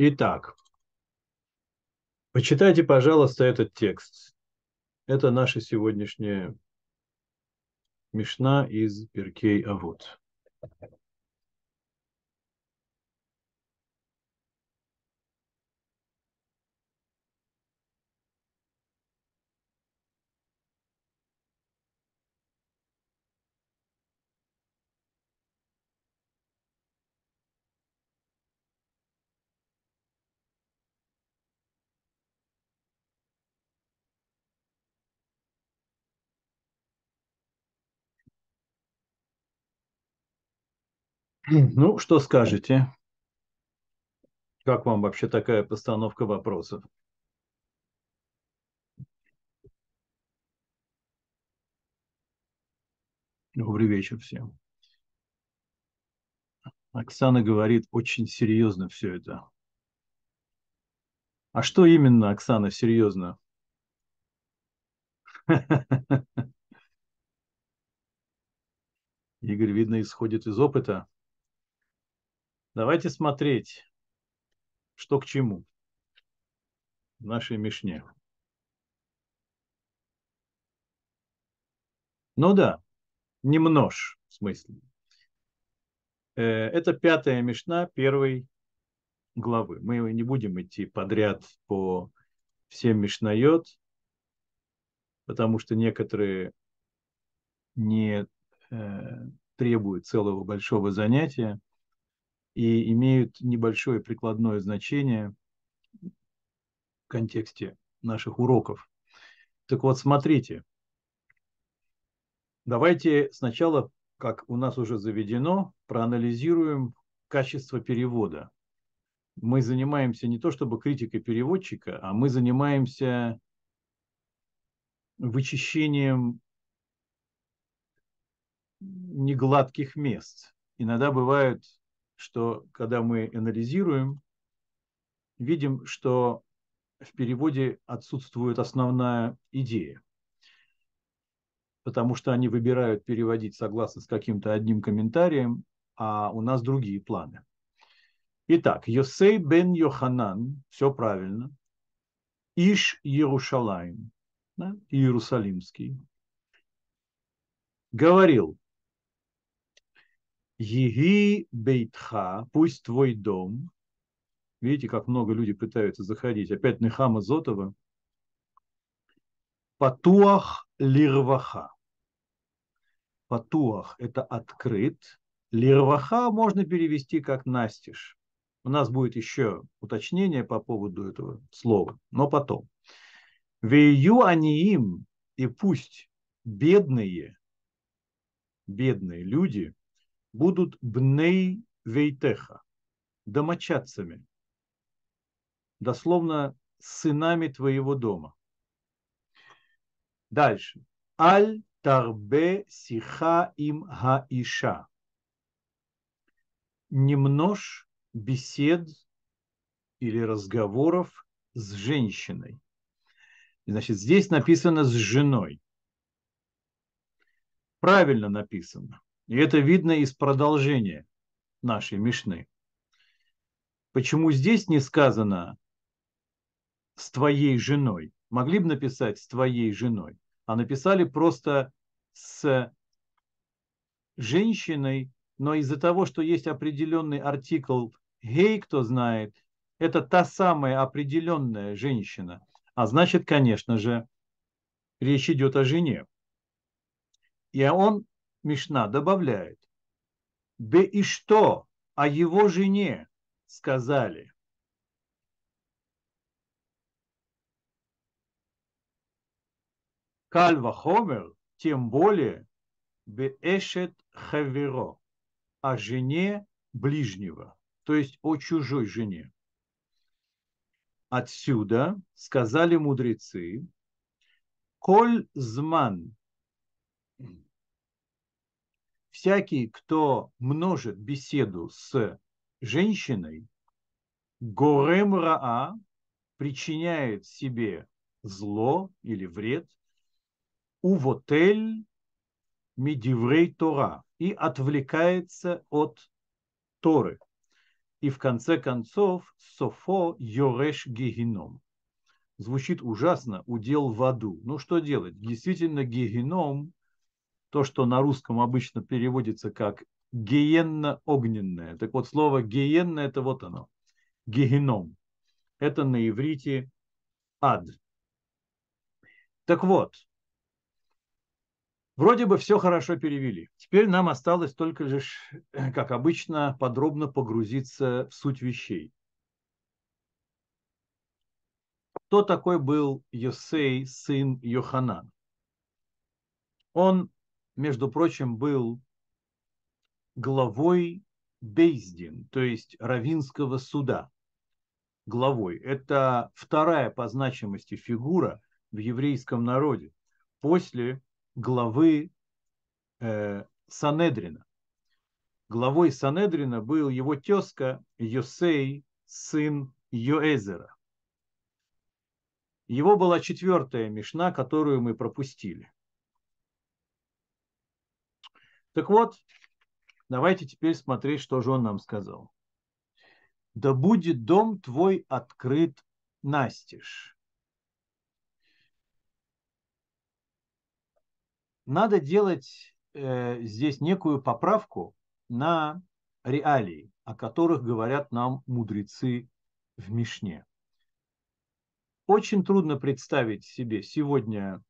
Итак, почитайте, пожалуйста, этот текст. Это наша сегодняшняя Мишна из Перкей Авод. Ну, что скажете? Как вам вообще такая постановка вопросов? Добрый вечер всем. Оксана говорит, очень серьезно все это. А что именно, Оксана, серьезно? Игорь, видно, исходит из опыта. Давайте смотреть, что к чему в нашей Мишне. Ну да, не в смысле. Э, это пятая Мишна первой главы. Мы не будем идти подряд по всем Мишнайот, потому что некоторые не э, требуют целого большого занятия и имеют небольшое прикладное значение в контексте наших уроков. Так вот, смотрите, давайте сначала, как у нас уже заведено, проанализируем качество перевода. Мы занимаемся не то чтобы критикой переводчика, а мы занимаемся вычищением негладких мест. Иногда бывают что когда мы анализируем, видим, что в переводе отсутствует основная идея, потому что они выбирают переводить согласно с каким-то одним комментарием, а у нас другие планы. Итак, Йосей бен Йоханан, все правильно, Иш Иерушалаем, да, Иерусалимский, говорил, Еги бейтха, пусть твой дом. Видите, как много людей пытаются заходить. Опять Нехама Зотова. Патуах лирваха. Патуах – это открыт. Лирваха можно перевести как настиж. У нас будет еще уточнение по поводу этого слова, но потом. Вею аниим, и пусть бедные, бедные люди будут бней вейтеха, домочадцами, дословно сынами твоего дома. Дальше. Аль тарбе сиха им хаиша. Не множь бесед или разговоров с женщиной. Значит, здесь написано с женой. Правильно написано. И это видно из продолжения нашей Мишны. Почему здесь не сказано с твоей женой? Могли бы написать с твоей женой, а написали просто с женщиной, но из-за того, что есть определенный артикл «гей», кто знает, это та самая определенная женщина. А значит, конечно же, речь идет о жене. И он Мишна добавляет, «Бе и что о его жене сказали?» Кальва Хомер, тем более, Беэшет Хаверо, о жене ближнего, то есть о чужой жене. Отсюда сказали мудрецы, Коль зман всякий, кто множит беседу с женщиной, горем раа причиняет себе зло или вред, увотель медиврей Тора и отвлекается от Торы. и в конце концов Софо Йореш Гегином. Звучит ужасно, удел в аду. Ну что делать? Действительно, Гегином, то, что на русском обычно переводится как гиенно-огненное. Так вот, слово гиенно – это вот оно, гегеном. Это на иврите ад. Так вот, вроде бы все хорошо перевели. Теперь нам осталось только лишь, как обычно, подробно погрузиться в суть вещей. Кто такой был Йосей, сын Йоханан? Он, между прочим, был главой Бейздин, то есть Равинского суда. Главой. Это вторая по значимости фигура в еврейском народе после главы э, Санедрина. Главой Санедрина был его тезка Йосей, сын Йоэзера. Его была четвертая мешна, которую мы пропустили. Так вот, давайте теперь смотреть, что же он нам сказал. Да будет дом твой открыт настежь. Надо делать э, здесь некую поправку на реалии, о которых говорят нам мудрецы в Мишне. Очень трудно представить себе сегодня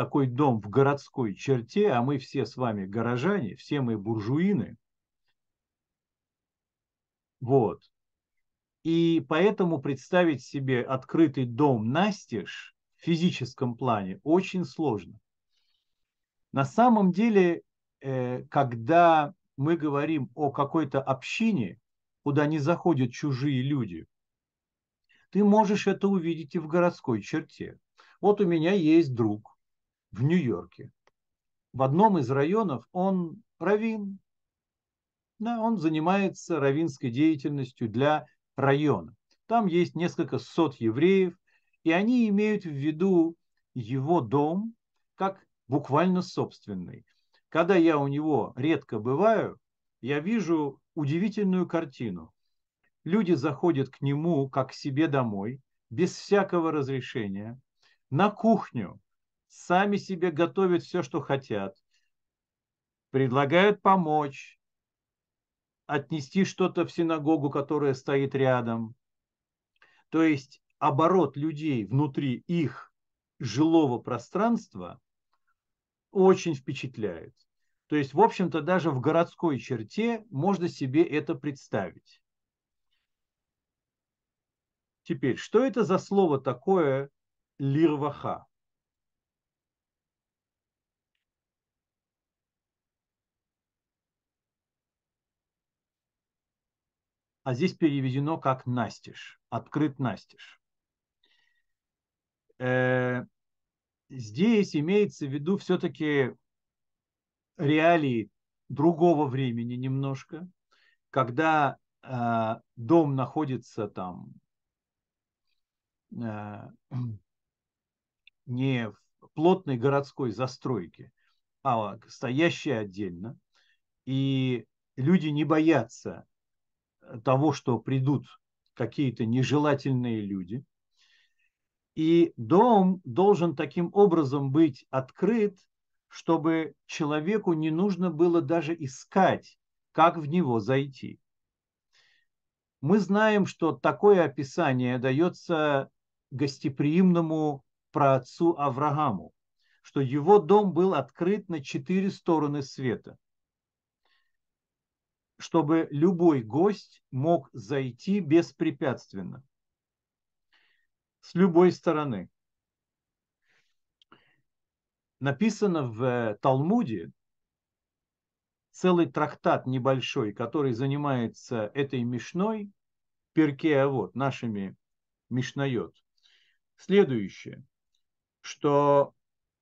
такой дом в городской черте, а мы все с вами горожане, все мы буржуины. Вот. И поэтому представить себе открытый дом настежь в физическом плане очень сложно. На самом деле, э, когда мы говорим о какой-то общине, куда не заходят чужие люди, ты можешь это увидеть и в городской черте. Вот у меня есть друг в Нью-Йорке. В одном из районов он равин. Да, он занимается равинской деятельностью для района. Там есть несколько сот евреев, и они имеют в виду его дом как буквально собственный. Когда я у него редко бываю, я вижу удивительную картину люди заходят к нему как к себе домой, без всякого разрешения, на кухню, сами себе готовят все, что хотят, предлагают помочь, отнести что-то в синагогу, которая стоит рядом. То есть оборот людей внутри их жилого пространства очень впечатляет. То есть, в общем-то, даже в городской черте можно себе это представить. Теперь, что это за слово такое лирваха? А здесь переведено как настежь, открыт настежь. Э, здесь имеется в виду все-таки реалии другого времени немножко, когда э, дом находится там Э, не в плотной городской застройке, а стоящая отдельно. И люди не боятся того, что придут какие-то нежелательные люди. И дом должен таким образом быть открыт, чтобы человеку не нужно было даже искать, как в него зайти. Мы знаем, что такое описание дается гостеприимному праотцу Аврааму, что его дом был открыт на четыре стороны света, чтобы любой гость мог зайти беспрепятственно, с любой стороны. Написано в Талмуде, целый трактат небольшой, который занимается этой мишной, перке, а вот нашими мишнает, следующее, что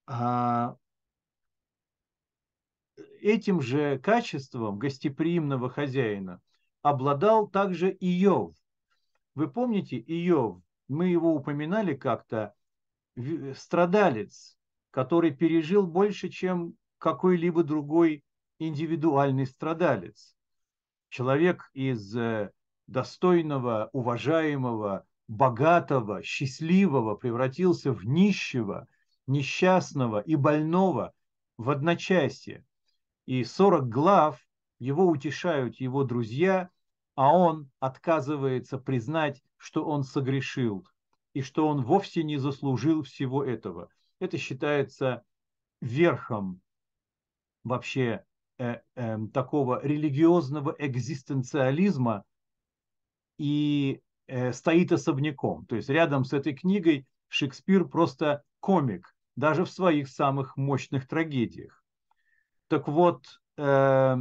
а, этим же качеством гостеприимного хозяина обладал также Иов. Вы помните Иов? Мы его упоминали как-то, страдалец, который пережил больше, чем какой-либо другой индивидуальный страдалец. человек из достойного, уважаемого, богатого, счастливого превратился в нищего, несчастного и больного в одночасье. И 40 глав его утешают его друзья, а он отказывается признать, что он согрешил и что он вовсе не заслужил всего этого. Это считается верхом вообще э, э, такого религиозного экзистенциализма и э, стоит особняком. То есть рядом с этой книгой Шекспир просто комик, даже в своих самых мощных трагедиях. Так вот, э,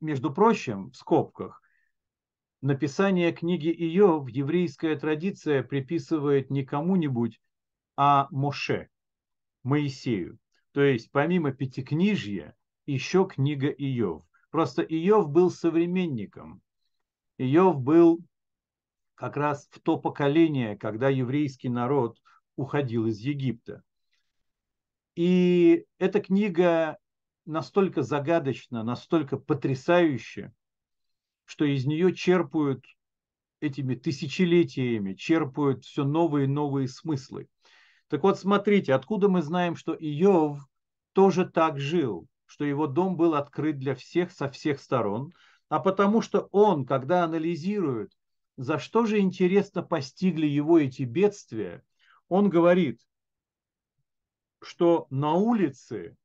между прочим, в скобках, написание книги Иов еврейская традиция приписывает не кому-нибудь, а Моше, Моисею. То есть помимо Пятикнижья еще книга Иов. Просто Иов был современником. Иов был как раз в то поколение, когда еврейский народ уходил из Египта. И эта книга настолько загадочна, настолько потрясающая, что из нее черпают этими тысячелетиями, черпают все новые и новые смыслы. Так вот, смотрите, откуда мы знаем, что Иов тоже так жил, что его дом был открыт для всех со всех сторон, а потому что он, когда анализирует, за что же интересно постигли его эти бедствия, он говорит, что на улице,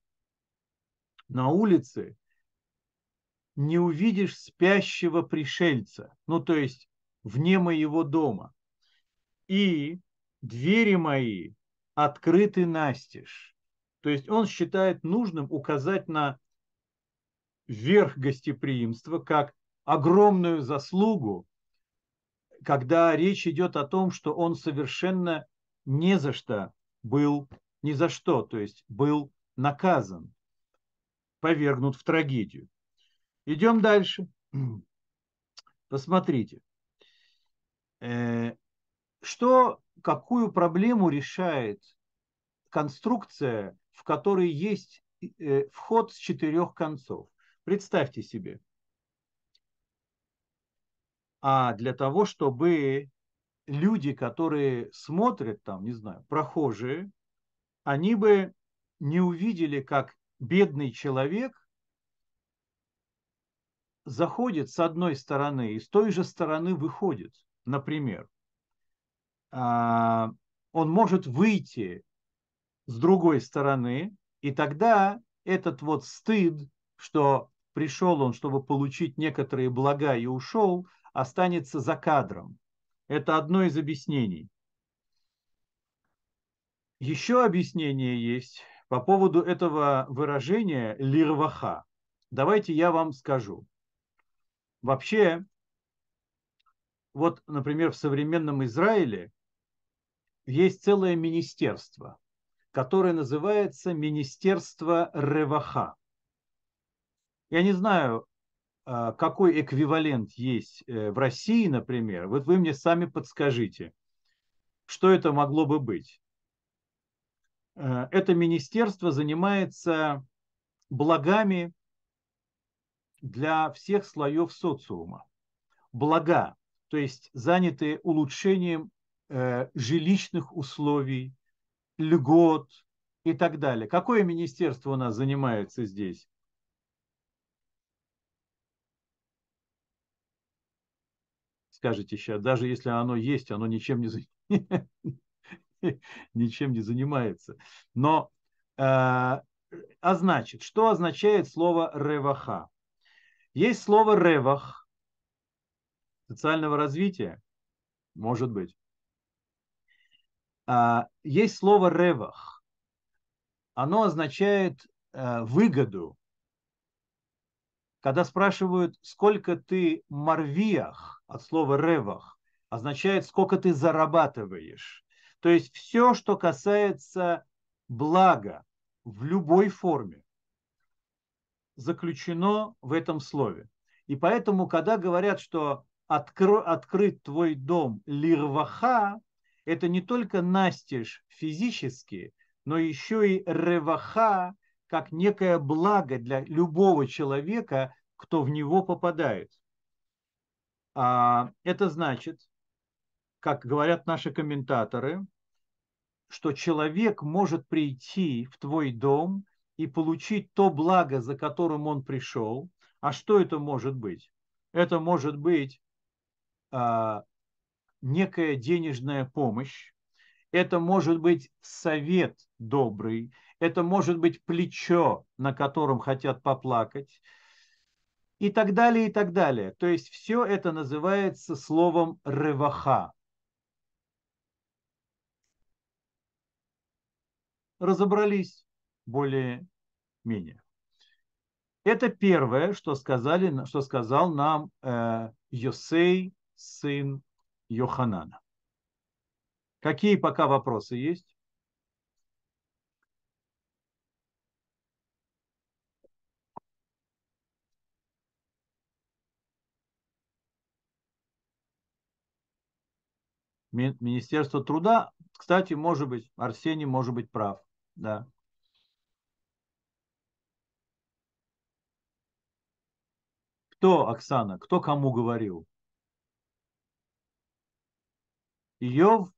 на улице не увидишь спящего пришельца, ну то есть вне моего дома. И двери мои открыты настежь. То есть он считает нужным указать на верх гостеприимства как огромную заслугу, когда речь идет о том, что он совершенно не за что был, ни за что, то есть был наказан, повергнут в трагедию. Идем дальше. Посмотрите, э, что, какую проблему решает конструкция, в которой есть э, вход с четырех концов. Представьте себе. А для того, чтобы люди, которые смотрят там, не знаю, прохожие, они бы не увидели, как бедный человек заходит с одной стороны и с той же стороны выходит, например. А, он может выйти с другой стороны, и тогда этот вот стыд, что пришел он, чтобы получить некоторые блага и ушел, останется за кадром. Это одно из объяснений. Еще объяснение есть по поводу этого выражения лирваха. Давайте я вам скажу. Вообще, вот, например, в современном Израиле есть целое министерство, которое называется Министерство Реваха. Я не знаю, а, какой эквивалент есть э, в России, например. Вот вы мне сами подскажите, что это могло бы быть. Э, это министерство занимается благами для всех слоев социума. Блага, то есть заняты улучшением э, жилищных условий, льгот и так далее. Какое министерство у нас занимается здесь? Скажите сейчас, даже если оно есть, оно ничем не, ничем не занимается. Но, э, а значит, что означает слово реваха? Есть слово ревах социального развития, может быть. А, есть слово ревах. Оно означает э, выгоду. Когда спрашивают, сколько ты марвиях, от слова ревах, означает, сколько ты зарабатываешь. То есть все, что касается блага в любой форме заключено в этом слове. И поэтому, когда говорят, что откро, открыт твой дом лирваха, это не только настежь физически, но еще и реваха, как некое благо для любого человека, кто в него попадает. А это значит, как говорят наши комментаторы, что человек может прийти в твой дом и получить то благо, за которым он пришел. А что это может быть? Это может быть а, некая денежная помощь, это может быть совет добрый, это может быть плечо, на котором хотят поплакать, и так далее, и так далее. То есть все это называется словом реваха. Разобрались более-менее. Это первое, что, сказали, что сказал нам э, Йосей, сын Йоханана. Какие пока вопросы есть? Министерство труда, кстати, может быть, Арсений может быть прав, да. Кто, Оксана, кто кому говорил? Иов?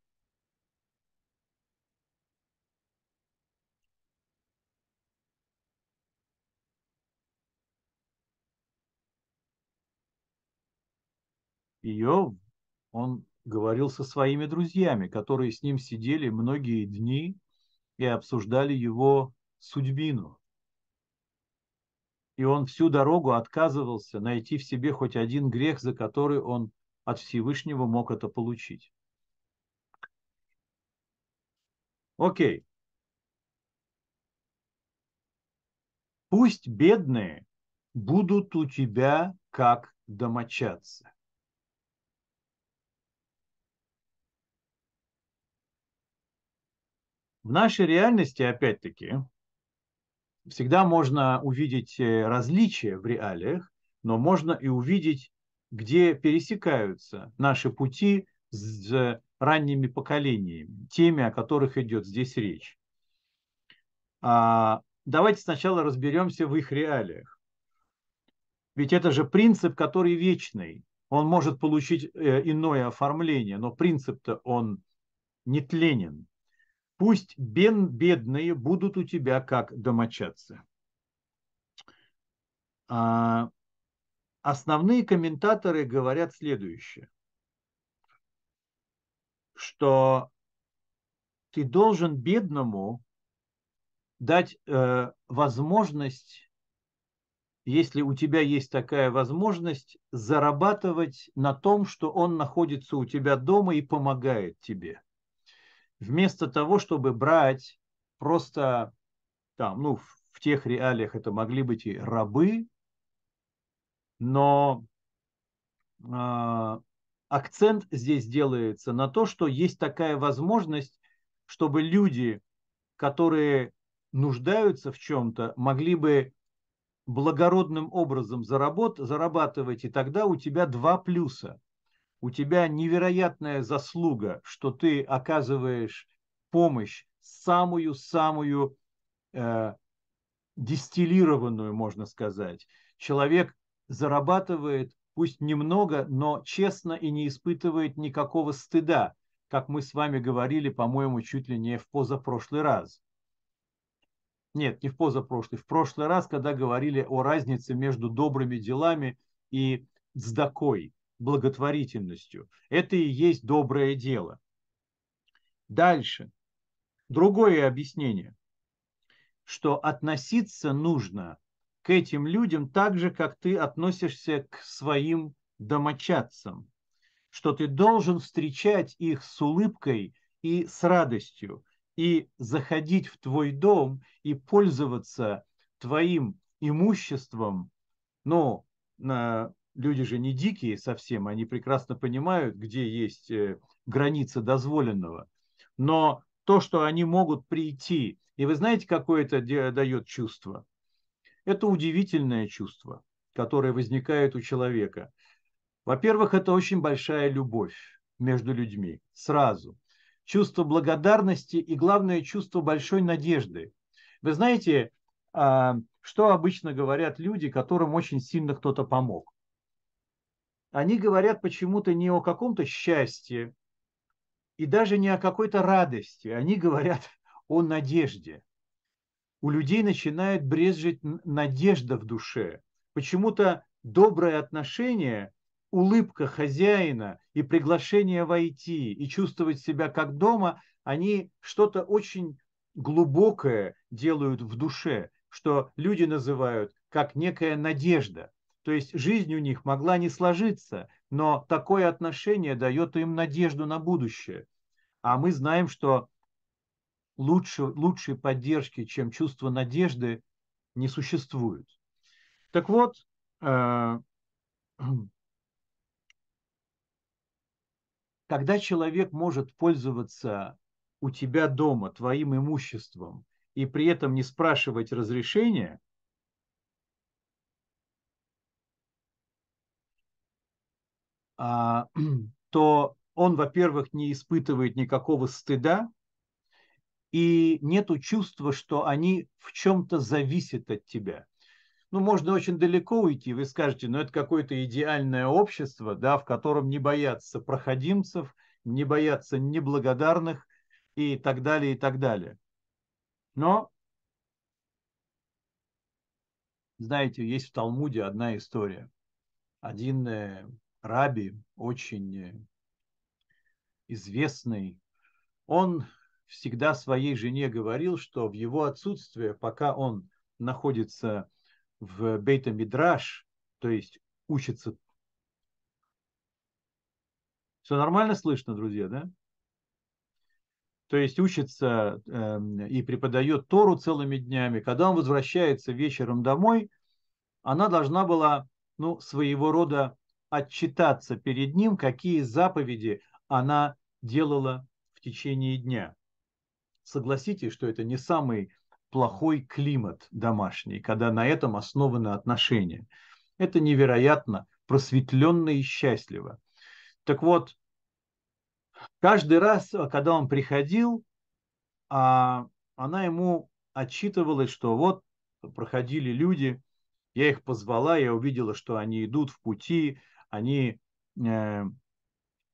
Иов, он говорил со своими друзьями, которые с ним сидели многие дни и обсуждали его судьбину. И он всю дорогу отказывался найти в себе хоть один грех, за который он от Всевышнего мог это получить. Окей. Пусть бедные будут у тебя как домочадцы. В нашей реальности, опять-таки, всегда можно увидеть э, различия в реалиях, но можно и увидеть, где пересекаются наши пути с ранними поколениями, теми, о которых идет здесь речь. А, давайте сначала разберемся в их реалиях. Ведь это же принцип, который вечный. Он может получить э, иное оформление, но принцип-то он нетленен. Пусть бен бедные будут у тебя как домочадцы. А, основные комментаторы говорят следующее, что ты должен бедному дать э, возможность, если у тебя есть такая возможность, зарабатывать на том, что он находится у тебя дома и помогает тебе вместо того, чтобы брать просто там, ну, в тех реалиях это могли быть и рабы, но э, акцент здесь делается на то, что есть такая возможность, чтобы люди, которые нуждаются в чем-то, могли бы благородным образом заработ, зарабатывать, и тогда у тебя два плюса у тебя невероятная заслуга, что ты оказываешь помощь, самую-самую э, дистиллированную, можно сказать. Человек зарабатывает, пусть немного, но честно и не испытывает никакого стыда, как мы с вами говорили, по-моему, чуть ли не в позапрошлый раз. Нет, не в позапрошлый, в прошлый раз, когда говорили о разнице между добрыми делами и сдакой благотворительностью. Это и есть доброе дело. Дальше. Другое объяснение, что относиться нужно к этим людям так же, как ты относишься к своим домочадцам, что ты должен встречать их с улыбкой и с радостью, и заходить в твой дом и пользоваться твоим имуществом, но на люди же не дикие совсем, они прекрасно понимают, где есть э, граница дозволенного. Но то, что они могут прийти, и вы знаете, какое это дает чувство? Это удивительное чувство, которое возникает у человека. Во-первых, это очень большая любовь между людьми, сразу. Чувство благодарности и, главное, чувство большой надежды. Вы знаете, а, что обычно говорят люди, которым очень сильно кто-то помог? Они говорят почему-то не о каком-то счастье и даже не о какой-то радости. Они говорят о надежде. У людей начинает брезжить надежда в душе. Почему-то доброе отношение, улыбка хозяина и приглашение войти и чувствовать себя как дома, они что-то очень глубокое делают в душе что люди называют как некая надежда. То есть жизнь у них могла не сложиться, но такое отношение дает им надежду на будущее. А мы знаем, что лучше, лучшей поддержки, чем чувство надежды, не существует. Так вот, э, когда человек может пользоваться у тебя дома твоим имуществом и при этом не спрашивать разрешения, то он, во-первых, не испытывает никакого стыда, и нету чувства, что они в чем-то зависят от тебя. Ну, можно очень далеко уйти, вы скажете, но это какое-то идеальное общество, да, в котором не боятся проходимцев, не боятся неблагодарных и так далее, и так далее. Но, знаете, есть в Талмуде одна история. Один э, раби, очень э, известный, он всегда своей жене говорил, что в его отсутствие, пока он находится в бейта мидраш, то есть учится. Все нормально слышно, друзья, да? то есть учится э, и преподает Тору целыми днями, когда он возвращается вечером домой, она должна была ну, своего рода отчитаться перед ним, какие заповеди она делала в течение дня. Согласитесь, что это не самый плохой климат домашний, когда на этом основаны отношения. Это невероятно просветленно и счастливо. Так вот, Каждый раз, э, когда он приходил, а, она ему отчитывалась, что вот проходили люди, я их позвала, я увидела, что они идут в пути, они э,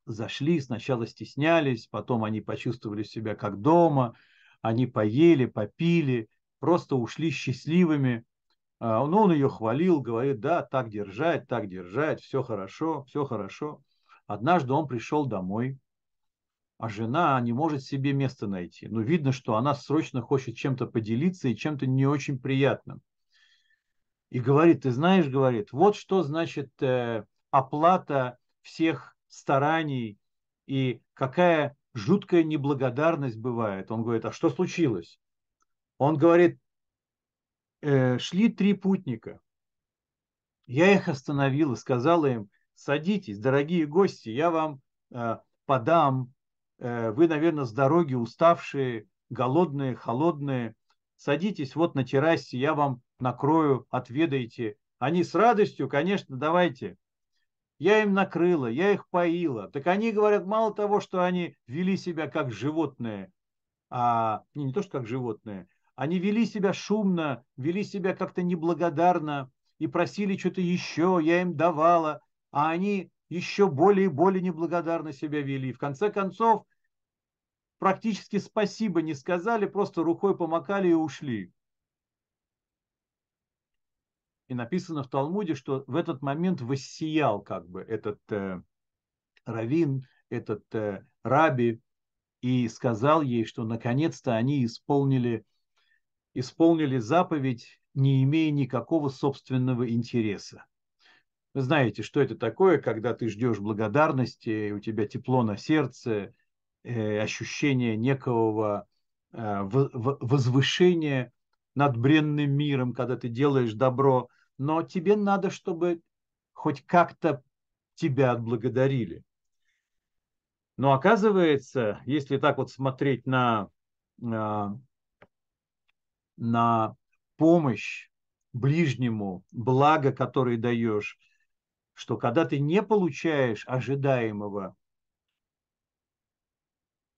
зашли, сначала стеснялись, потом они почувствовали себя как дома, они поели, попили, просто ушли счастливыми. А, ну, он ее хвалил, говорит, да, так держать, так держать, все хорошо, все хорошо. Однажды он пришел домой, а жена не может себе места найти. Но видно, что она срочно хочет чем-то поделиться и чем-то не очень приятным. И говорит, ты знаешь, говорит, вот что значит э, оплата всех стараний и какая жуткая неблагодарность бывает. Он говорит, а что случилось? Он говорит, э, шли три путника. Я их остановил и сказала им, садитесь, дорогие гости, я вам э, подам Э, вы, наверное, с дороги уставшие, голодные, холодные. Садитесь вот на террасе, я вам накрою, отведайте. Они с радостью, конечно, давайте. Я им накрыла, я их поила. Так они говорят, мало того, что они вели себя как животные, а не, не то, что как животные, они вели себя шумно, вели себя как-то неблагодарно и просили что-то еще, я им давала, а они еще более и более неблагодарно себя вели. В конце концов, практически спасибо не сказали, просто рукой помакали и ушли. И написано в Талмуде, что в этот момент воссиял как бы этот э, равин, этот э, раби, и сказал ей, что наконец-то они исполнили, исполнили заповедь, не имея никакого собственного интереса. Вы знаете, что это такое, когда ты ждешь благодарности, у тебя тепло на сердце, э, ощущение некого э, возвышения над бренным миром, когда ты делаешь добро, но тебе надо, чтобы хоть как-то тебя отблагодарили. Но оказывается, если так вот смотреть на, на, на помощь ближнему, благо, которое даешь, что когда ты не получаешь ожидаемого,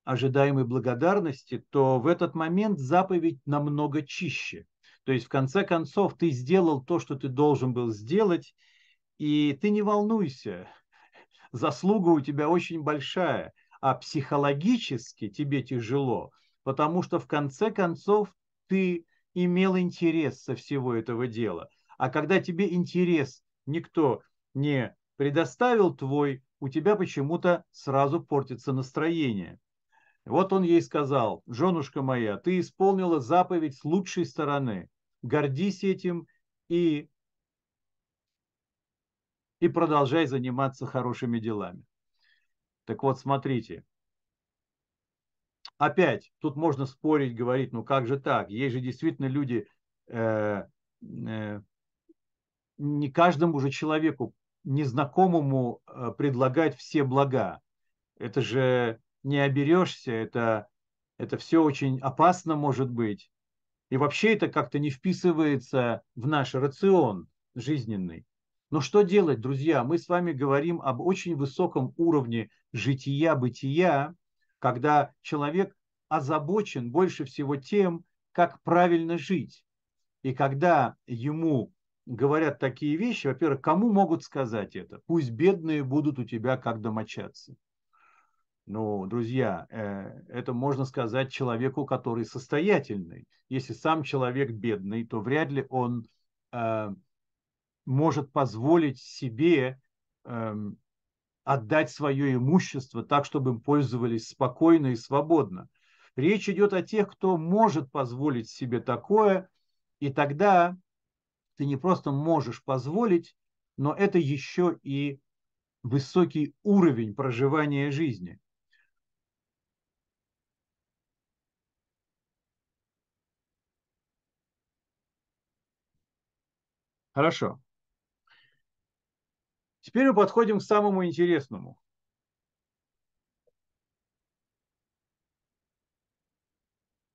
ожидаемой благодарности, то в этот момент заповедь намного чище. То есть, в конце концов, ты сделал то, что ты должен был сделать, и ты не волнуйся, заслуга у тебя очень большая, а психологически тебе тяжело, потому что в конце концов ты имел интерес со всего этого дела. А когда тебе интерес никто не предоставил твой, у тебя почему-то сразу портится настроение. Вот он ей сказал, женушка моя, ты исполнила заповедь с лучшей стороны. Гордись этим и, и продолжай заниматься хорошими делами. Так вот, смотрите. Опять, тут можно спорить, говорить, ну как же так? Есть же действительно люди, э, э, не каждому же человеку, незнакомому э, предлагать все блага. Это же не оберешься, это, это все очень опасно может быть. И вообще это как-то не вписывается в наш рацион жизненный. Но что делать, друзья? Мы с вами говорим об очень высоком уровне жития-бытия, когда человек озабочен больше всего тем, как правильно жить. И когда ему говорят такие вещи, во-первых, кому могут сказать это? Пусть бедные будут у тебя как домочадцы. Ну, друзья, э, это можно сказать человеку, который состоятельный. Если сам человек бедный, то вряд ли он э, может позволить себе э, отдать свое имущество так, чтобы им пользовались спокойно и свободно. Речь идет о тех, кто может позволить себе такое, и тогда ты не просто можешь позволить, но это еще и высокий уровень проживания жизни. Хорошо. Теперь мы подходим к самому интересному.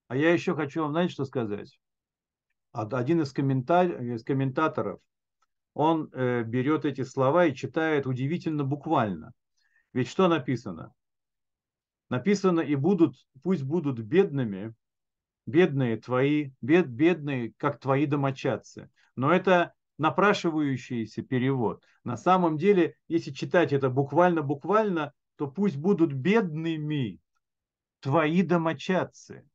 А я еще хочу вам, знаете, что сказать? Один из, коммента... из комментаторов, он э, берет эти слова и читает удивительно буквально. Ведь что написано? Написано, и будут, пусть будут бедными, бедные твои, бед, бедные, как твои домочадцы. Но это напрашивающийся перевод. На самом деле, если читать это буквально-буквально, то пусть будут бедными твои домочадцы.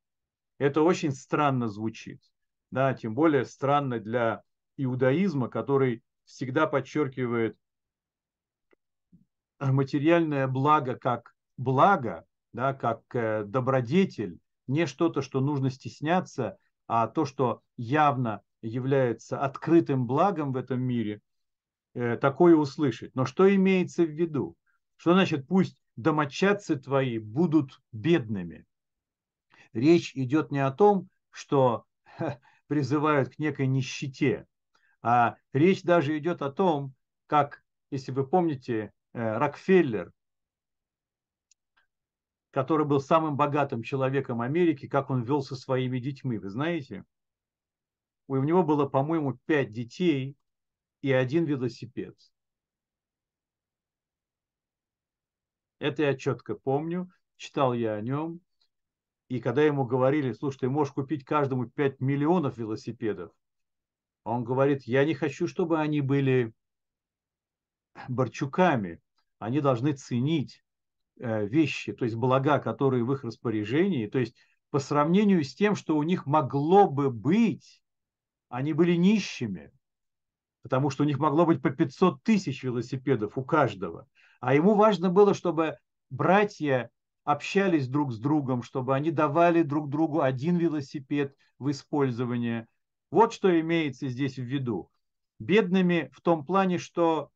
Это очень странно звучит. Да, тем более странно для иудаизма, который всегда подчеркивает материальное благо как благо, да, как э, добродетель, не что-то, что нужно стесняться, а то, что явно является открытым благом в этом мире, э, такое услышать. Но что имеется в виду? Что значит пусть домочадцы твои будут бедными? Речь идет не о том, что призывают к некой нищете, а речь даже идет о том, как, если вы помните, э, Рокфеллер, который был самым богатым человеком Америки, как он вел со своими детьми, вы знаете? У него было, по-моему, пять детей и один велосипед. Это я четко помню, читал я о нем. И когда ему говорили, слушай, ты можешь купить каждому 5 миллионов велосипедов, он говорит, я не хочу, чтобы они были борчуками. Они должны ценить э, вещи, то есть блага, которые в их распоряжении. То есть по сравнению с тем, что у них могло бы быть, они были нищими, потому что у них могло быть по 500 тысяч велосипедов у каждого. А ему важно было, чтобы братья общались друг с другом, чтобы они давали друг другу один велосипед в использование. Вот что имеется здесь в виду. Бедными в том плане, что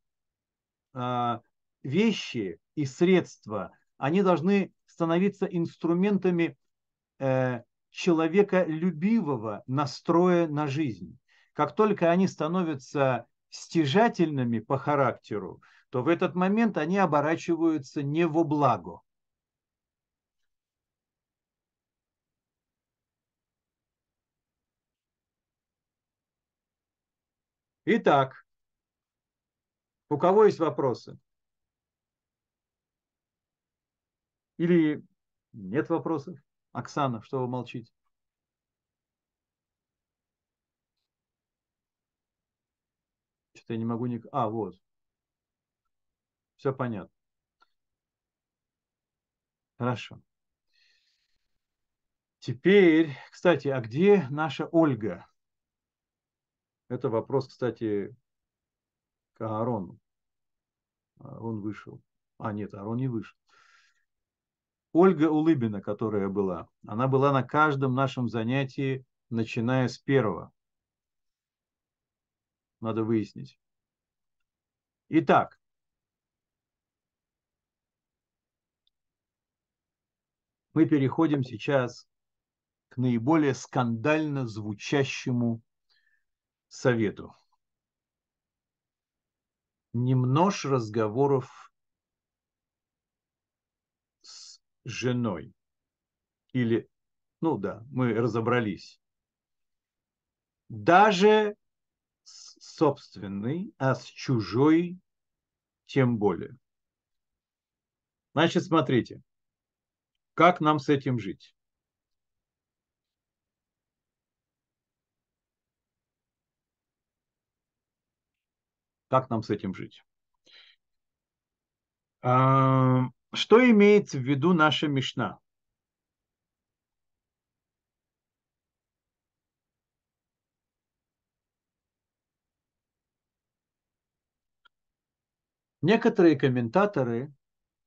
э, вещи и средства, они должны становиться инструментами э, человеколюбивого настроя на жизнь. Как только они становятся стяжательными по характеру, то в этот момент они оборачиваются не во благо. Итак, у кого есть вопросы? Или нет вопросов? Оксана, что вы молчите? Что-то я не могу ник... А, вот. Все понятно. Хорошо. Теперь, кстати, а где наша Ольга? Это вопрос, кстати, к Аарону. А, он вышел. А, нет, Арон не вышел. Ольга Улыбина, которая была, она была на каждом нашем занятии, начиная с первого. Надо выяснить. Итак, мы переходим сейчас к наиболее скандально звучащему совету. Немнож разговоров с женой. Или, ну да, мы разобрались. Даже с собственной, а с чужой тем более. Значит, смотрите, как нам с этим жить? Как нам с этим жить? Что имеется в виду наша Мишна? Некоторые комментаторы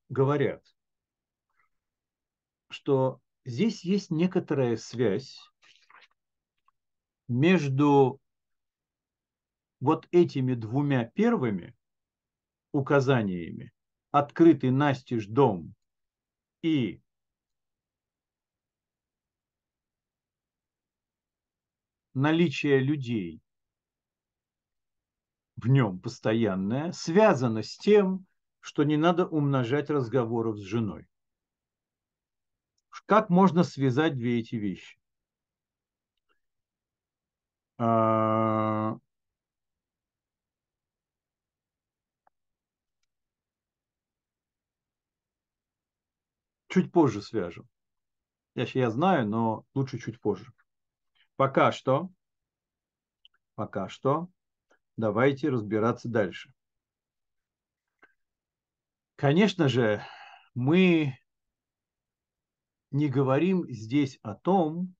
говорят, что здесь есть некоторая связь между вот этими двумя первыми указаниями открытый настежь дом и наличие людей в нем постоянное связано с тем, что не надо умножать разговоров с женой. Как можно связать две эти вещи? Чуть позже свяжем. Я, я знаю, но лучше чуть позже. Пока что, пока что, давайте разбираться дальше. Конечно же, мы не говорим здесь о том,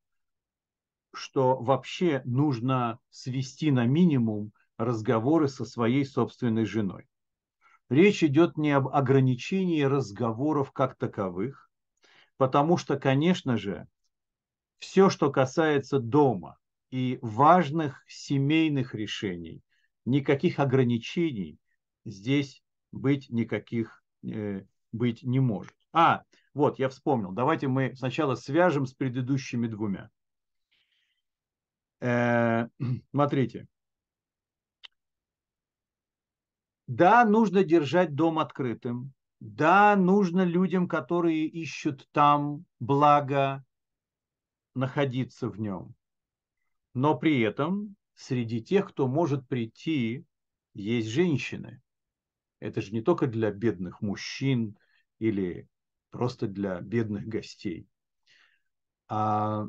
что вообще нужно свести на минимум разговоры со своей собственной женой. Речь идет не об ограничении разговоров как таковых, потому что, конечно же, все, что касается дома и важных семейных решений, никаких ограничений здесь быть никаких э, быть не может. А, вот, я вспомнил. Давайте мы сначала свяжем с предыдущими двумя. Э, смотрите. Да, нужно держать дом открытым. Да, нужно людям, которые ищут там благо, находиться в нем. Но при этом среди тех, кто может прийти, есть женщины. Это же не только для бедных мужчин или просто для бедных гостей. А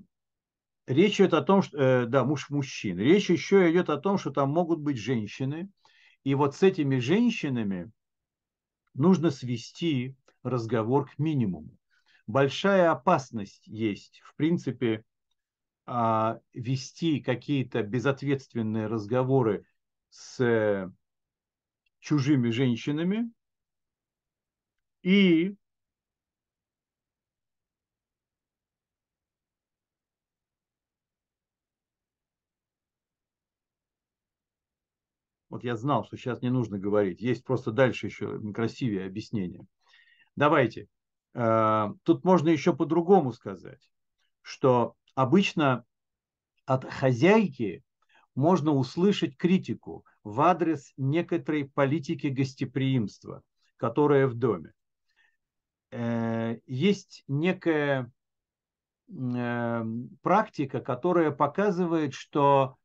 речь идет о том, что, э, да, муж мужчин. Речь еще идет о том, что там могут быть женщины, и вот с этими женщинами нужно свести разговор к минимуму. Большая опасность есть, в принципе, а, вести какие-то безответственные разговоры с чужими женщинами и Вот я знал, что сейчас не нужно говорить. Есть просто дальше еще красивее объяснение. Давайте. Э, тут можно еще по-другому сказать, что обычно от хозяйки можно услышать критику в адрес некоторой политики гостеприимства, которая в доме. Э, есть некая э, практика, которая показывает, что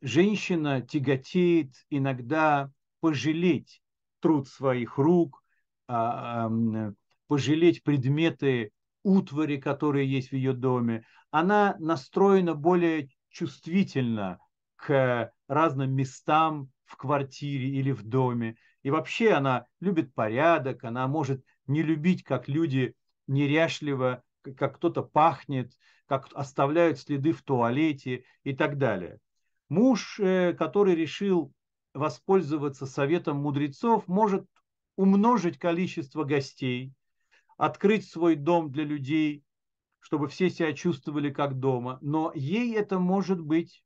женщина тяготеет иногда пожалеть труд своих рук, а, пожалеть предметы утвари, которые есть в ее доме. Она настроена более чувствительно к разным местам в квартире или в доме. И вообще она любит порядок, она может не любить, как люди неряшливо, как кто-то пахнет, как оставляют следы в туалете и так далее. Муж, э, который решил воспользоваться советом мудрецов, может умножить количество гостей, открыть свой дом для людей, чтобы все себя чувствовали как дома, но ей это может быть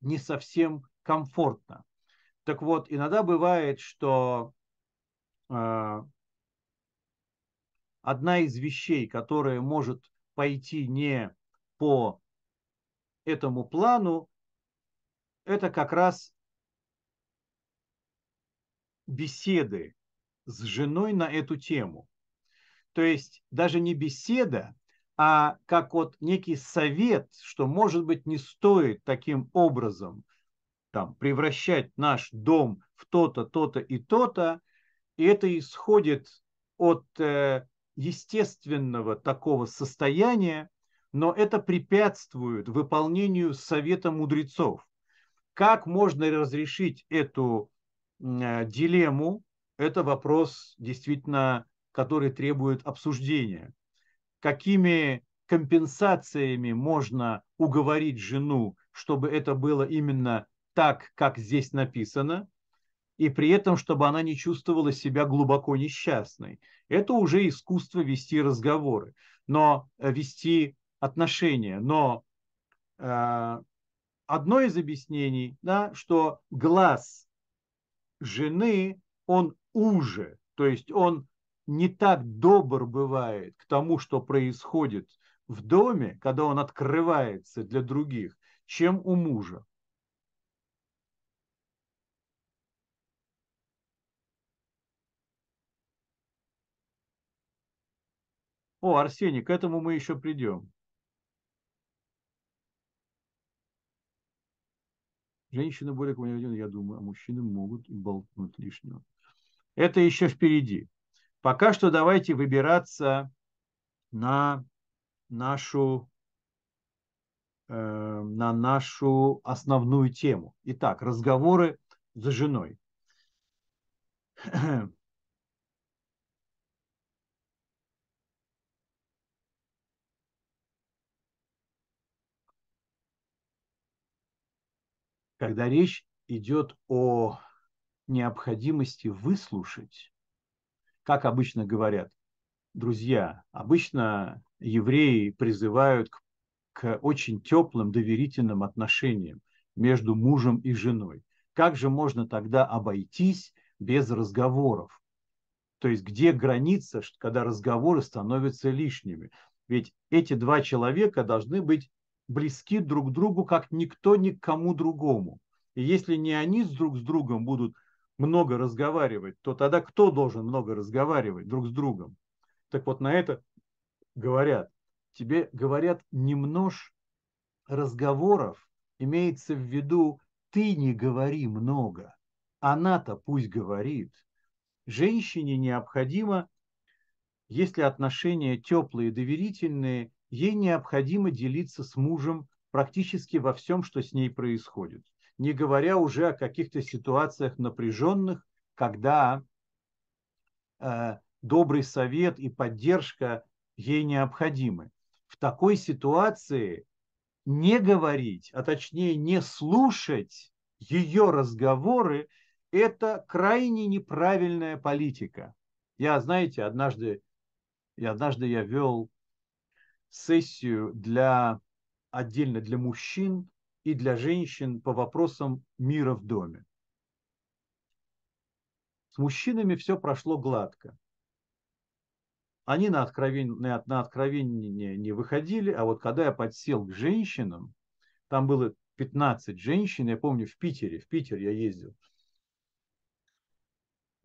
не совсем комфортно. Так вот, иногда бывает, что э, одна из вещей, которая может пойти не по этому плану, это как раз беседы с женой на эту тему. То есть даже не беседа, а как вот некий совет, что, может быть, не стоит таким образом там, превращать наш дом в то-то, то-то и то-то, и это исходит от э, естественного такого состояния, но это препятствует выполнению совета мудрецов. Как можно разрешить эту э, дилемму? Это вопрос действительно, который требует обсуждения какими компенсациями можно уговорить жену, чтобы это было именно так, как здесь написано, и при этом, чтобы она не чувствовала себя глубоко несчастной. Это уже искусство вести разговоры, но э, вести отношения. Но э, одно из объяснений, да, что глаз жены, он уже, то есть он не так добр бывает к тому, что происходит в доме, когда он открывается для других, чем у мужа. О, Арсений, к этому мы еще придем. Женщины более коммуникативны, я думаю, а мужчины могут и болтнуть лишнего. Это еще впереди. Пока что давайте выбираться на нашу, э, на нашу основную тему. Итак, разговоры за женой. Когда речь идет о необходимости выслушать, как обычно говорят друзья, обычно евреи призывают к, к очень теплым, доверительным отношениям между мужем и женой. Как же можно тогда обойтись без разговоров? То есть где граница, когда разговоры становятся лишними? Ведь эти два человека должны быть близки друг другу, как никто ни к кому другому. И если не они с друг с другом будут много разговаривать, то тогда кто должен много разговаривать друг с другом? Так вот на это говорят. Тебе говорят, не множь разговоров, имеется в виду, ты не говори много, она-то пусть говорит. Женщине необходимо, если отношения теплые доверительные, ей необходимо делиться с мужем практически во всем, что с ней происходит не говоря уже о каких-то ситуациях напряженных, когда э, добрый совет и поддержка ей необходимы. В такой ситуации не говорить, а точнее не слушать ее разговоры, это крайне неправильная политика. Я, знаете, однажды, я, однажды я вел сессию для, отдельно для мужчин, и для женщин по вопросам мира в доме. С мужчинами все прошло гладко. Они на откровение, на откровение не выходили, а вот когда я подсел к женщинам, там было 15 женщин, я помню, в Питере, в Питер я ездил,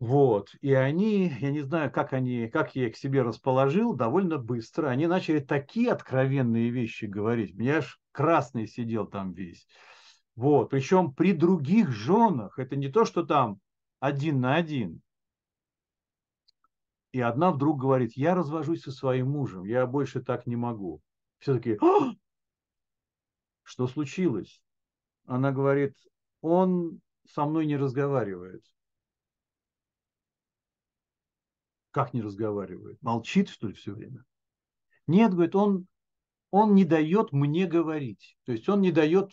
вот. И они, я не знаю, как они, как я их себе расположил, довольно быстро. Они начали такие откровенные вещи говорить. Меня аж красный сидел там весь. Вот. Причем при других женах. Это не то, что там один на один. И одна вдруг говорит, я развожусь со своим мужем, я больше так не могу. Все таки что случилось? Она говорит, он со мной не разговаривает. Как не разговаривает? Молчит, что ли, все время? Нет, говорит, он, он не дает мне говорить. То есть он не дает,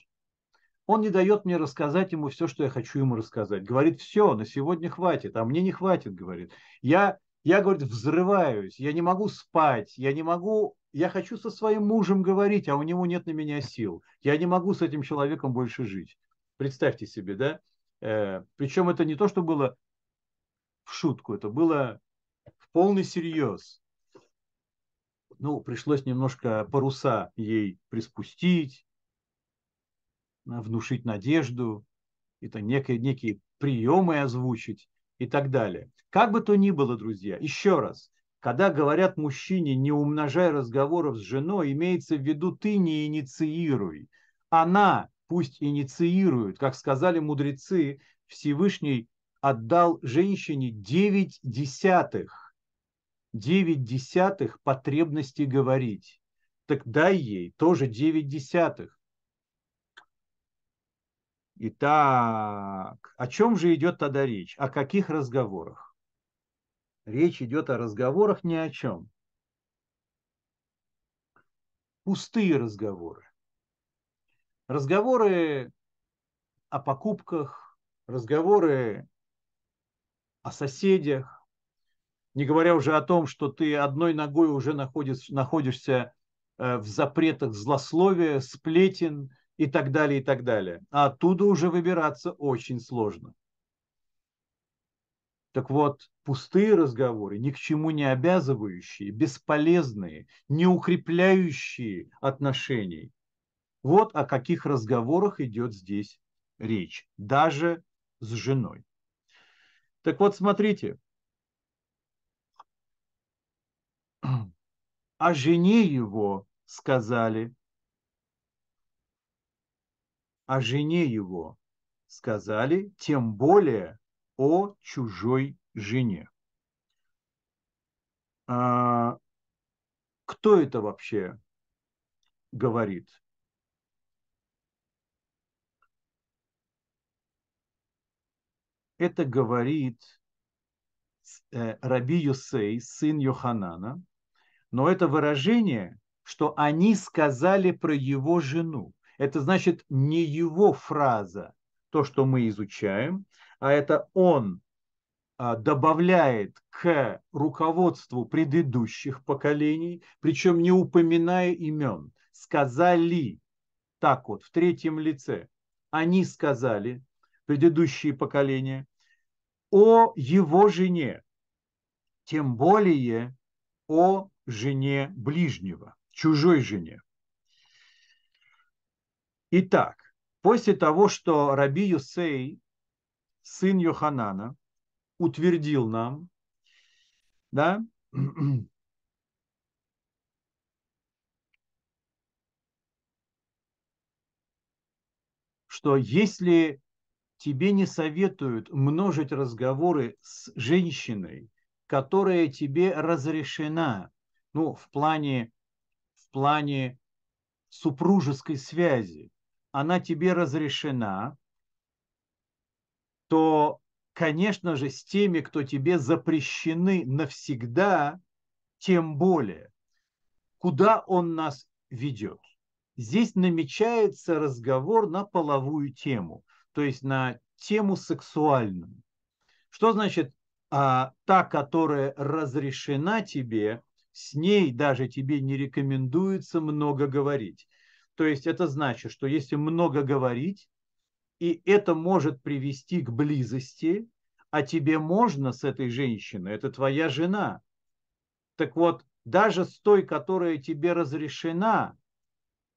он не дает мне рассказать ему все, что я хочу ему рассказать. Говорит, все, на сегодня хватит, а мне не хватит, говорит. Я, я, говорит, взрываюсь, я не могу спать, я не могу, я хочу со своим мужем говорить, а у него нет на меня сил. Я не могу с этим человеком больше жить. Представьте себе, да? Э, причем это не то, что было в шутку, это было полный серьез. Ну, пришлось немножко паруса ей приспустить, внушить надежду, это некие, некие приемы озвучить и так далее. Как бы то ни было, друзья, еще раз, когда говорят мужчине «не умножай разговоров с женой», имеется в виду «ты не инициируй». Она пусть инициирует, как сказали мудрецы, Всевышний отдал женщине девять десятых, девять десятых потребности говорить. Так дай ей тоже девять десятых. Итак, о чем же идет тогда речь? О каких разговорах? Речь идет о разговорах ни о чем. Пустые разговоры. Разговоры о покупках, разговоры о соседях, не говоря уже о том, что ты одной ногой уже находишь, находишься э, в запретах злословия, сплетен и так далее, и так далее. А оттуда уже выбираться очень сложно. Так вот, пустые разговоры, ни к чему не обязывающие, бесполезные, не укрепляющие отношений, вот о каких разговорах идет здесь речь, даже с женой. Так вот, смотрите, о жене его сказали, о жене его сказали, тем более о чужой жене. А, кто это вообще говорит? это говорит э, Раби Юсей, сын Йоханана, но это выражение, что они сказали про его жену. Это значит не его фраза, то, что мы изучаем, а это он а, добавляет к руководству предыдущих поколений, причем не упоминая имен. Сказали так вот в третьем лице. Они сказали, предыдущие поколения, о его жене, тем более о жене ближнего, чужой жене. Итак, после того, что Раби Юсей, сын Йоханана, утвердил нам, да, что если тебе не советуют множить разговоры с женщиной, которая тебе разрешена, ну, в плане, в плане супружеской связи, она тебе разрешена, то, конечно же, с теми, кто тебе запрещены навсегда, тем более, куда он нас ведет. Здесь намечается разговор на половую тему то есть на тему сексуальную. Что значит а, та, которая разрешена тебе, с ней даже тебе не рекомендуется много говорить. То есть это значит, что если много говорить, и это может привести к близости, а тебе можно с этой женщиной, это твоя жена. Так вот, даже с той, которая тебе разрешена,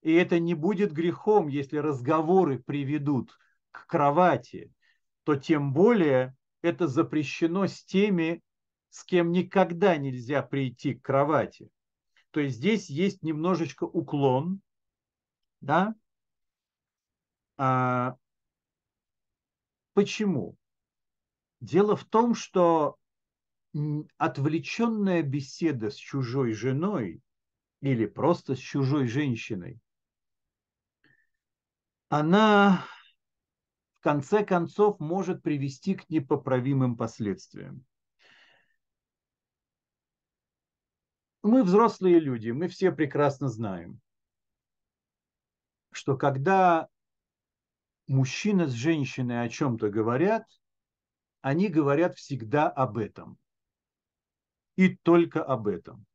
и это не будет грехом, если разговоры приведут к кровати, то тем более это запрещено с теми, с кем никогда нельзя прийти к кровати. То есть здесь есть немножечко уклон, да? А, почему? Дело в том, что отвлеченная беседа с чужой женой или просто с чужой женщиной, она конце концов может привести к непоправимым последствиям. Мы взрослые люди, мы все прекрасно знаем, что когда мужчина с женщиной о чем-то говорят, они говорят всегда об этом. И только об этом.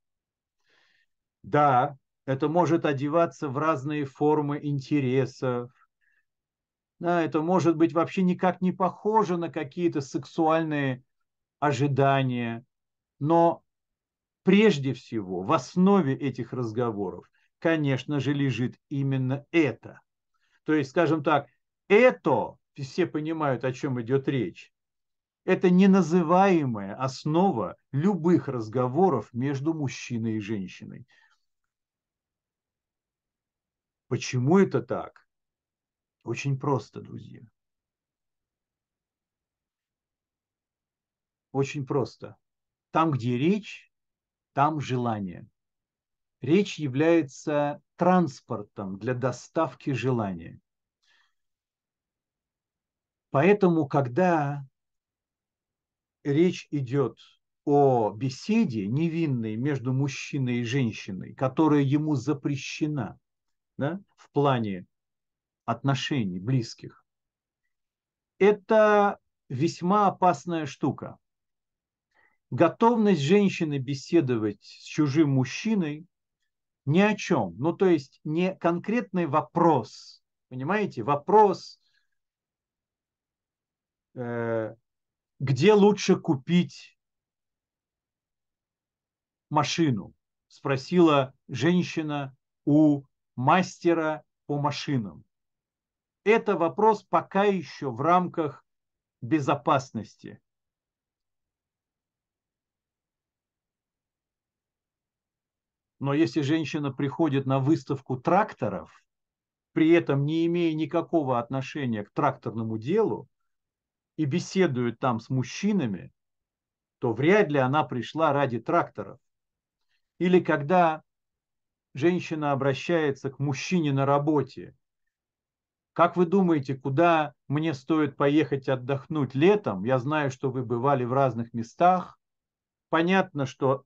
Да, это может одеваться в разные формы интересов. Да, это может быть вообще никак не похоже на какие-то сексуальные ожидания. Но прежде всего в основе этих разговоров, конечно же, лежит именно это. То есть, скажем так, это, все понимают, о чем идет речь, это неназываемая основа любых разговоров между мужчиной и женщиной. Почему это так? Очень просто, друзья. Очень просто. Там, где речь, там желание. Речь является транспортом для доставки желания. Поэтому, когда речь идет о беседе невинной между мужчиной и женщиной, которая ему запрещена да, в плане отношений близких, это весьма опасная штука. Готовность женщины беседовать с чужим мужчиной ни о чем. Ну, то есть не конкретный вопрос, понимаете, вопрос, э, где лучше купить машину, спросила женщина у мастера по машинам. Это вопрос пока еще в рамках безопасности. Но если женщина приходит на выставку тракторов, при этом не имея никакого отношения к тракторному делу, и беседует там с мужчинами, то вряд ли она пришла ради тракторов. Или когда женщина обращается к мужчине на работе, как вы думаете, куда мне стоит поехать отдохнуть летом? Я знаю, что вы бывали в разных местах. Понятно, что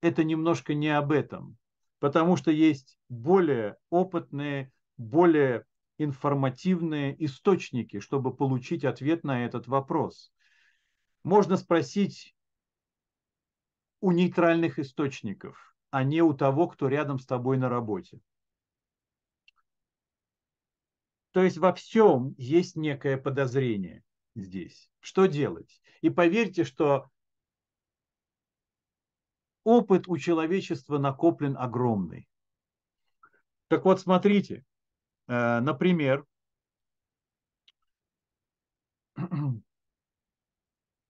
это немножко не об этом, потому что есть более опытные, более информативные источники, чтобы получить ответ на этот вопрос. Можно спросить у нейтральных источников, а не у того, кто рядом с тобой на работе. То есть во всем есть некое подозрение здесь. Что делать? И поверьте, что опыт у человечества накоплен огромный. Так вот, смотрите, Э, например, в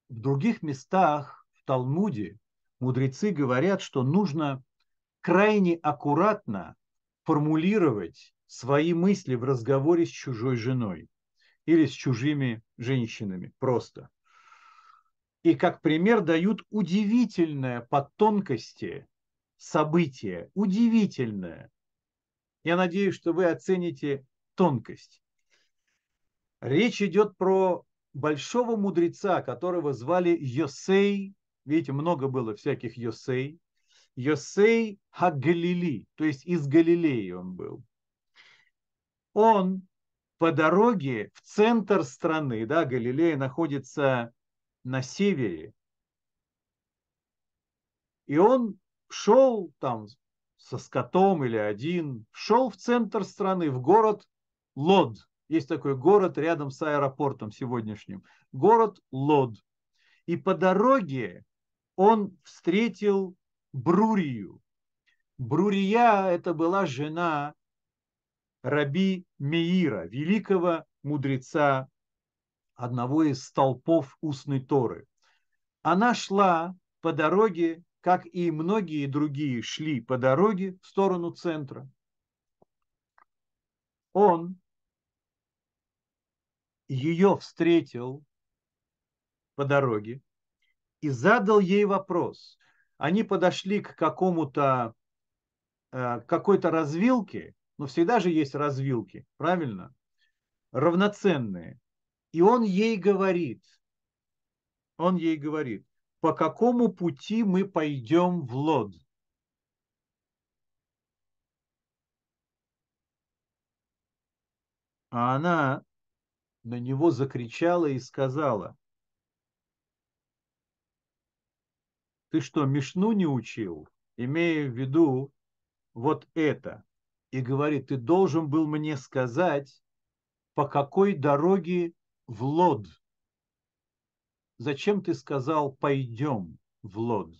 других местах в Талмуде мудрецы говорят, что нужно крайне аккуратно формулировать свои мысли в разговоре с чужой женой или с чужими женщинами просто. И как пример дают удивительное по тонкости событие, удивительное, я надеюсь, что вы оцените тонкость. Речь идет про большого мудреца, которого звали Йосей. Видите, много было всяких Йосей. Йосей Хагалили, то есть из Галилеи он был. Он по дороге в центр страны, да, Галилея находится на севере, и он шел там со скотом или один, шел в центр страны, в город Лод. Есть такой город рядом с аэропортом сегодняшним. Город Лод. И по дороге он встретил Брурию. Брурия – это была жена Раби Меира, великого мудреца, одного из столпов устной Торы. Она шла по дороге как и многие другие шли по дороге в сторону центра. Он ее встретил по дороге и задал ей вопрос. Они подошли к какому-то э, какой-то развилке, но всегда же есть развилки, правильно? Равноценные. И он ей говорит, он ей говорит, по какому пути мы пойдем в Лод? А она на него закричала и сказала, ты что, Мишну не учил, имея в виду вот это? И говорит, ты должен был мне сказать, по какой дороге в Лод. Зачем ты сказал пойдем в Лод?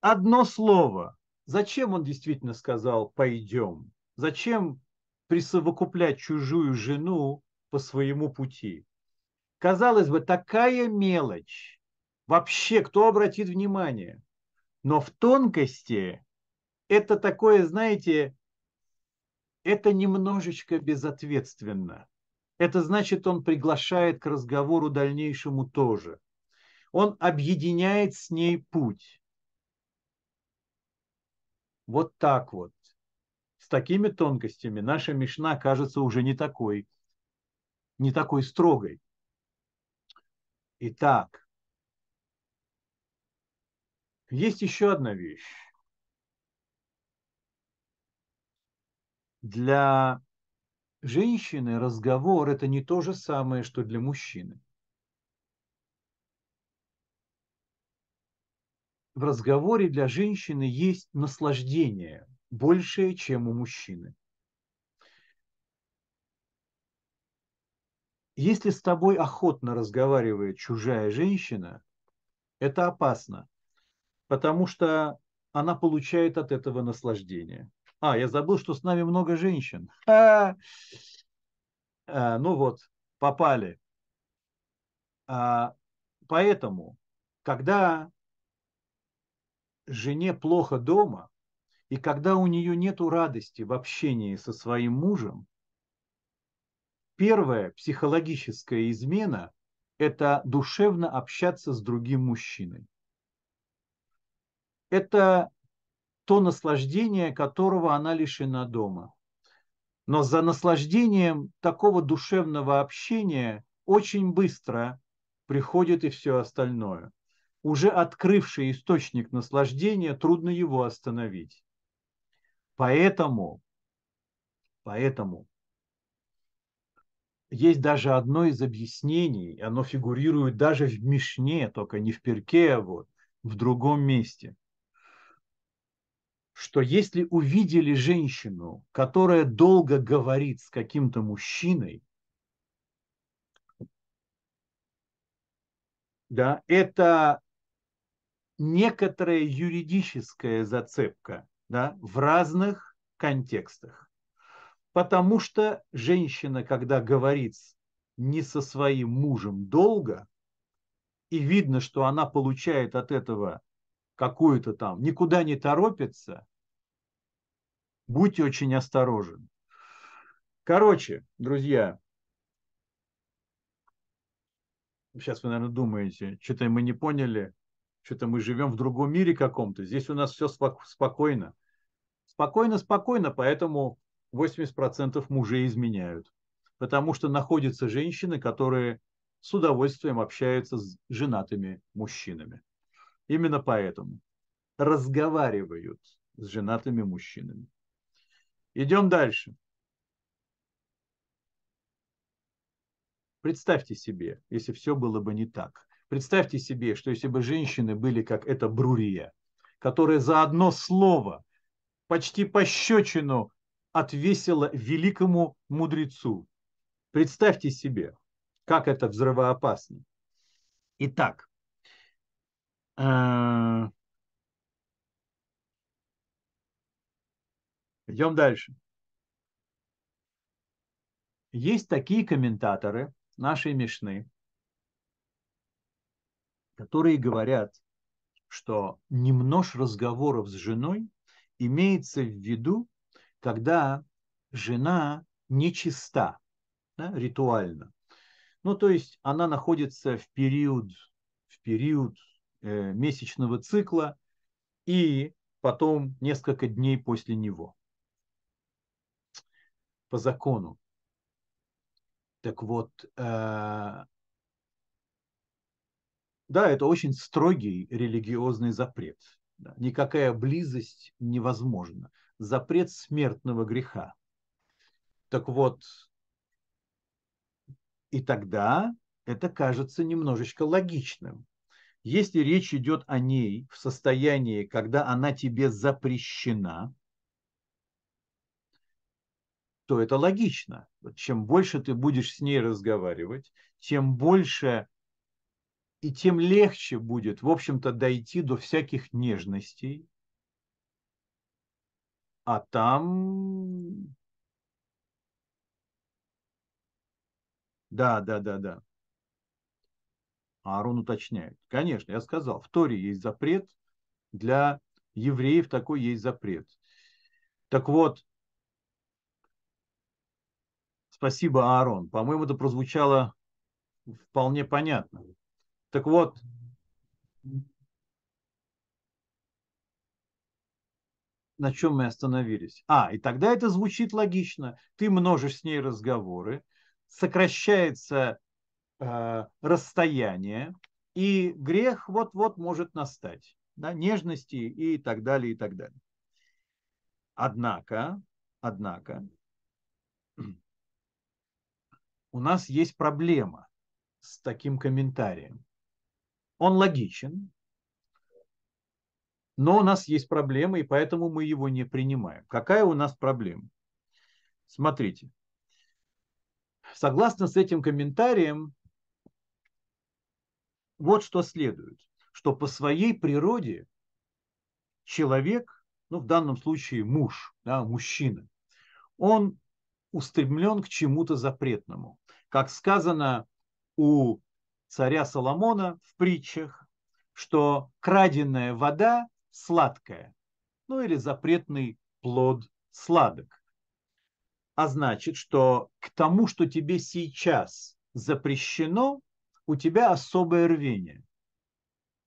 Одно слово. Зачем он действительно сказал пойдем? Зачем присовокуплять чужую жену по своему пути? Казалось бы, такая мелочь. Вообще, кто обратит внимание? Но в тонкости это такое, знаете, это немножечко безответственно. Это значит, он приглашает к разговору дальнейшему тоже. Он объединяет с ней путь. Вот так вот. С такими тонкостями наша Мишна кажется уже не такой, не такой строгой. Итак, есть еще одна вещь. Для женщины разговор – это не то же самое, что для мужчины. В разговоре для женщины есть наслаждение большее, чем у мужчины. Если с тобой охотно разговаривает чужая женщина, это опасно, потому что она получает от этого наслаждение. А, я забыл, что с нами много женщин. А, а, ну вот, попали. А, поэтому, когда жене плохо дома, и когда у нее нет радости в общении со своим мужем, первая психологическая измена – это душевно общаться с другим мужчиной. Это то наслаждение, которого она лишена дома. Но за наслаждением такого душевного общения очень быстро приходит и все остальное. Уже открывший источник наслаждения, трудно его остановить. Поэтому, поэтому есть даже одно из объяснений, оно фигурирует даже в Мишне, только не в Перке, а вот в другом месте – что если увидели женщину, которая долго говорит с каким-то мужчиной, да, это некоторая юридическая зацепка да, в разных контекстах. Потому что женщина, когда говорит не со своим мужем долго, и видно, что она получает от этого какую-то там, никуда не торопится, будьте очень осторожны. Короче, друзья, сейчас вы, наверное, думаете, что-то мы не поняли, что-то мы живем в другом мире каком-то. Здесь у нас все спокойно. Спокойно, спокойно, поэтому 80% мужей изменяют. Потому что находятся женщины, которые с удовольствием общаются с женатыми мужчинами. Именно поэтому разговаривают с женатыми мужчинами. Идем дальше. Представьте себе, если все было бы не так. Представьте себе, что если бы женщины были как эта Брурия, которая за одно слово, почти пощечину, отвесила великому мудрецу. Представьте себе, как это взрывоопасно. Итак, Идем дальше. Есть такие комментаторы нашей Мишны, которые говорят, что немнож разговоров с женой имеется в виду, когда жена нечиста, да, ритуально. Ну, то есть она находится в период, в период месячного цикла и потом несколько дней после него по закону. Так вот, э, да, это очень строгий религиозный запрет. Никакая близость невозможна. Запрет смертного греха. Так вот, и тогда это кажется немножечко логичным. Если речь идет о ней в состоянии, когда она тебе запрещена, то это логично. Чем больше ты будешь с ней разговаривать, тем больше и тем легче будет, в общем-то, дойти до всяких нежностей. А там... Да, да, да, да. Аарон уточняет. Конечно, я сказал, в Торе есть запрет, для евреев такой есть запрет. Так вот, спасибо, Аарон. По-моему, это прозвучало вполне понятно. Так вот, на чем мы остановились? А, и тогда это звучит логично. Ты множишь с ней разговоры, сокращается расстояние, и грех вот-вот может настать. Да, нежности и так далее, и так далее. Однако, однако, у нас есть проблема с таким комментарием. Он логичен, но у нас есть проблема, и поэтому мы его не принимаем. Какая у нас проблема? Смотрите. Согласно с этим комментарием, вот что следует, что по своей природе человек, ну в данном случае муж, да, мужчина, он устремлен к чему-то запретному. Как сказано у царя Соломона в притчах, что краденная вода сладкая, ну или запретный плод сладок. А значит, что к тому, что тебе сейчас запрещено, у тебя особое рвение.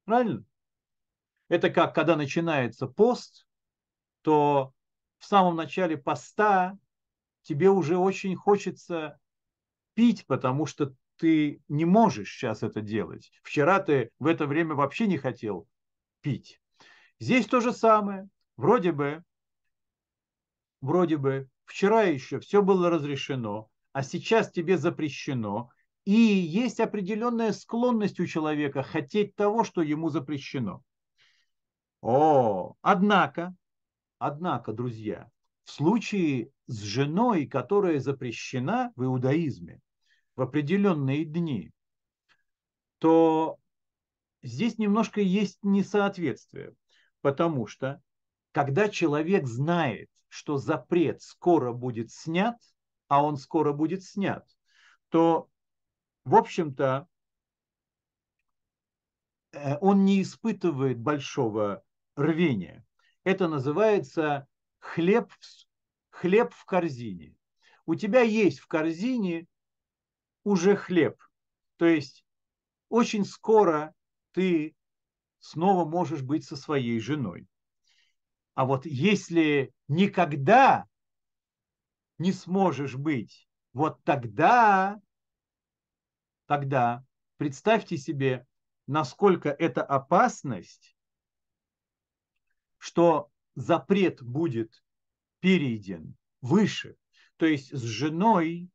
Правильно? Это как, когда начинается пост, то в самом начале поста тебе уже очень хочется пить, потому что ты не можешь сейчас это делать. Вчера ты в это время вообще не хотел пить. Здесь то же самое. Вроде бы, вроде бы, вчера еще все было разрешено, а сейчас тебе запрещено. И есть определенная склонность у человека хотеть того, что ему запрещено. О, однако, однако, друзья, в случае с женой, которая запрещена в иудаизме, в определенные дни, то здесь немножко есть несоответствие, потому что когда человек знает, что запрет скоро будет снят, а он скоро будет снят, то, в общем-то, э, он не испытывает большого рвения. Это называется хлеб, хлеб в корзине. У тебя есть в корзине уже хлеб. То есть очень скоро ты снова можешь быть со своей женой. А вот если никогда не сможешь быть, вот тогда, тогда представьте себе, насколько это опасность, что запрет будет перейден выше. То есть с женой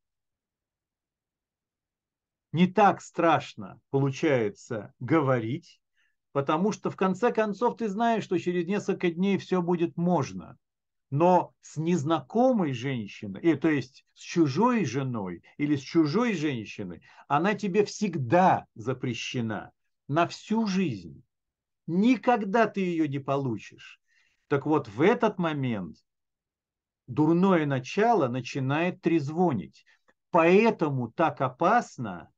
не так страшно получается говорить, потому что в конце концов ты знаешь, что через несколько дней все будет можно. Но с незнакомой женщиной, и, то есть с чужой женой или с чужой женщиной, она тебе всегда запрещена на всю жизнь. Никогда ты ее не получишь. Так вот, в этот момент дурное начало начинает трезвонить. Поэтому так опасно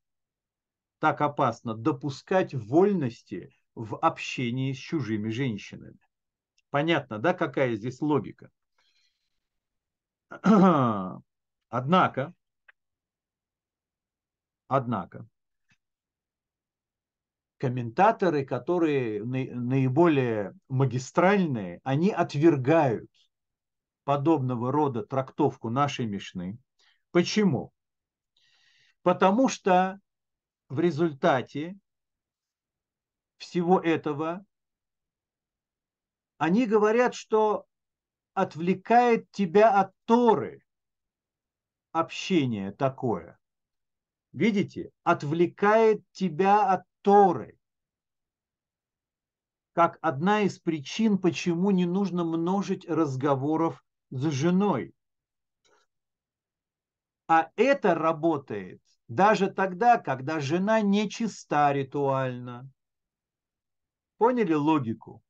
так опасно допускать вольности в общении с чужими женщинами. Понятно, да, какая здесь логика? Однако, однако, комментаторы, которые наиболее магистральные, они отвергают подобного рода трактовку нашей Мишны. Почему? Потому что в результате всего этого они говорят, что отвлекает тебя от Торы общение такое. Видите? Отвлекает тебя от Торы. Как одна из причин, почему не нужно множить разговоров с женой. А это работает даже тогда, когда жена не чиста ритуально. Поняли логику?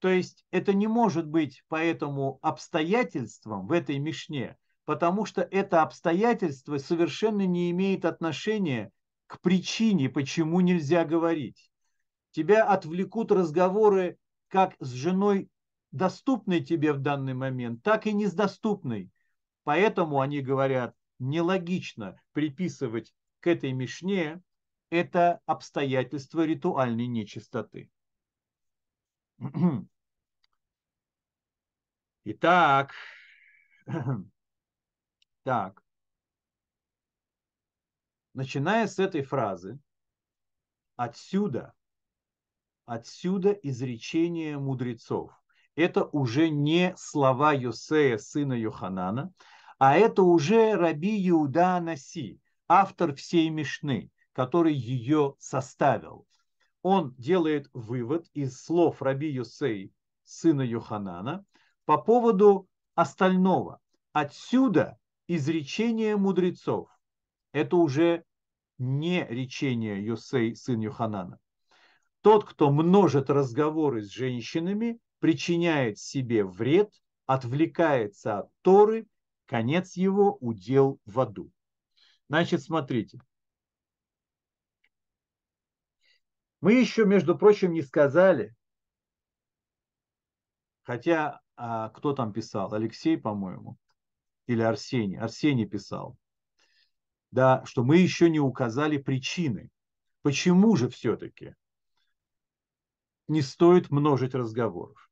То есть это не может быть поэтому обстоятельством в этой Мишне, потому что это обстоятельство совершенно не имеет отношения к причине, почему нельзя говорить. Тебя отвлекут разговоры как с женой, доступной тебе в данный момент, так и не с доступной. Поэтому они говорят, нелогично приписывать к этой Мишне это обстоятельство ритуальной нечистоты. Итак, так, начиная с этой фразы, отсюда, отсюда изречение мудрецов. Это уже не слова Йосея, сына Йоханана, а это уже Раби Иуда Наси, автор всей Мишны, который ее составил он делает вывод из слов Раби Юсей, сына Юханана, по поводу остального. Отсюда изречение мудрецов. Это уже не речение Юсей, сын Юханана. Тот, кто множит разговоры с женщинами, причиняет себе вред, отвлекается от Торы, конец его удел в аду. Значит, смотрите, Мы еще, между прочим, не сказали, хотя а, кто там писал? Алексей, по-моему, или Арсений? Арсений писал, да, что мы еще не указали причины. Почему же все-таки не стоит множить разговоров?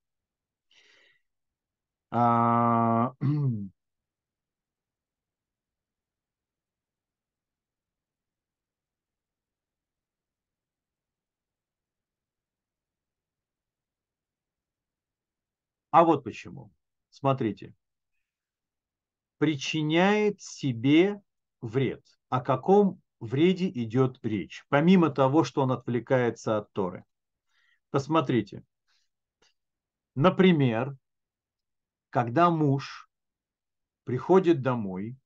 А, А вот почему. Смотрите. Причиняет себе вред. О каком вреде идет речь? Помимо того, что он отвлекается от Торы. Посмотрите. Например, когда муж приходит домой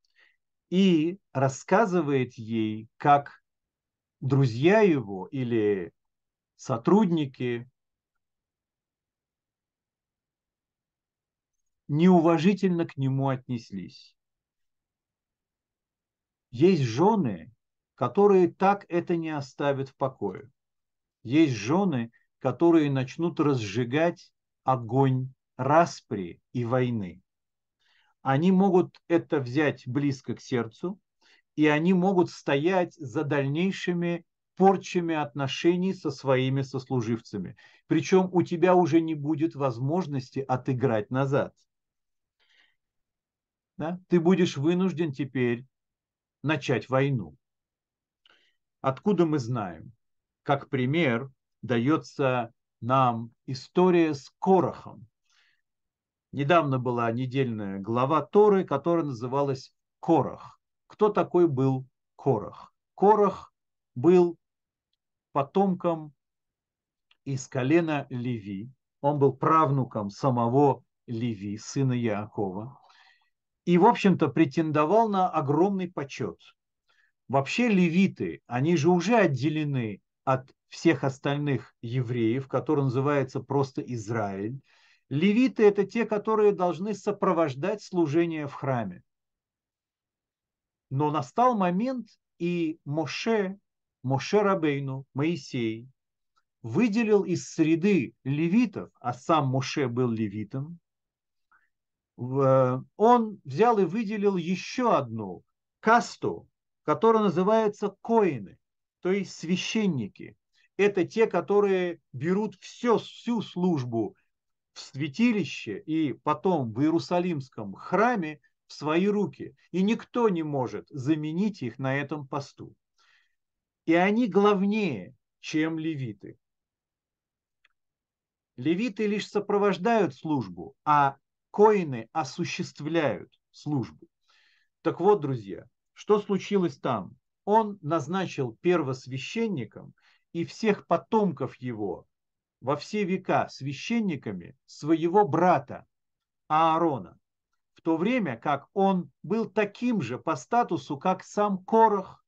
и рассказывает ей, как друзья его или сотрудники неуважительно к нему отнеслись. Есть жены, которые так это не оставят в покое. Есть жены, которые начнут разжигать огонь распри и войны. Они могут это взять близко к сердцу, и они могут стоять за дальнейшими порчами отношений со своими сослуживцами. Причем у тебя уже не будет возможности отыграть назад – да, ты будешь вынужден теперь начать войну. Откуда мы знаем? Как пример дается нам история с Корохом. Недавно была недельная глава Торы, которая называлась Корох. Кто такой был Корох? Корох был потомком из колена Леви. Он был правнуком самого Леви, сына Яакова и, в общем-то, претендовал на огромный почет. Вообще левиты, они же уже отделены от всех остальных евреев, который называется просто Израиль. Левиты – это те, которые должны сопровождать служение в храме. Но настал момент, и Моше, Моше Рабейну, Моисей, выделил из среды левитов, а сам Моше был левитом, он взял и выделил еще одну касту, которая называется коины, то есть священники. Это те, которые берут все, всю службу в святилище и потом в Иерусалимском храме в свои руки, и никто не может заменить их на этом посту. И они главнее, чем левиты. Левиты лишь сопровождают службу, а коины осуществляют службу. Так вот, друзья, что случилось там? Он назначил первосвященником и всех потомков его во все века священниками своего брата Аарона, в то время как он был таким же по статусу, как сам Корах.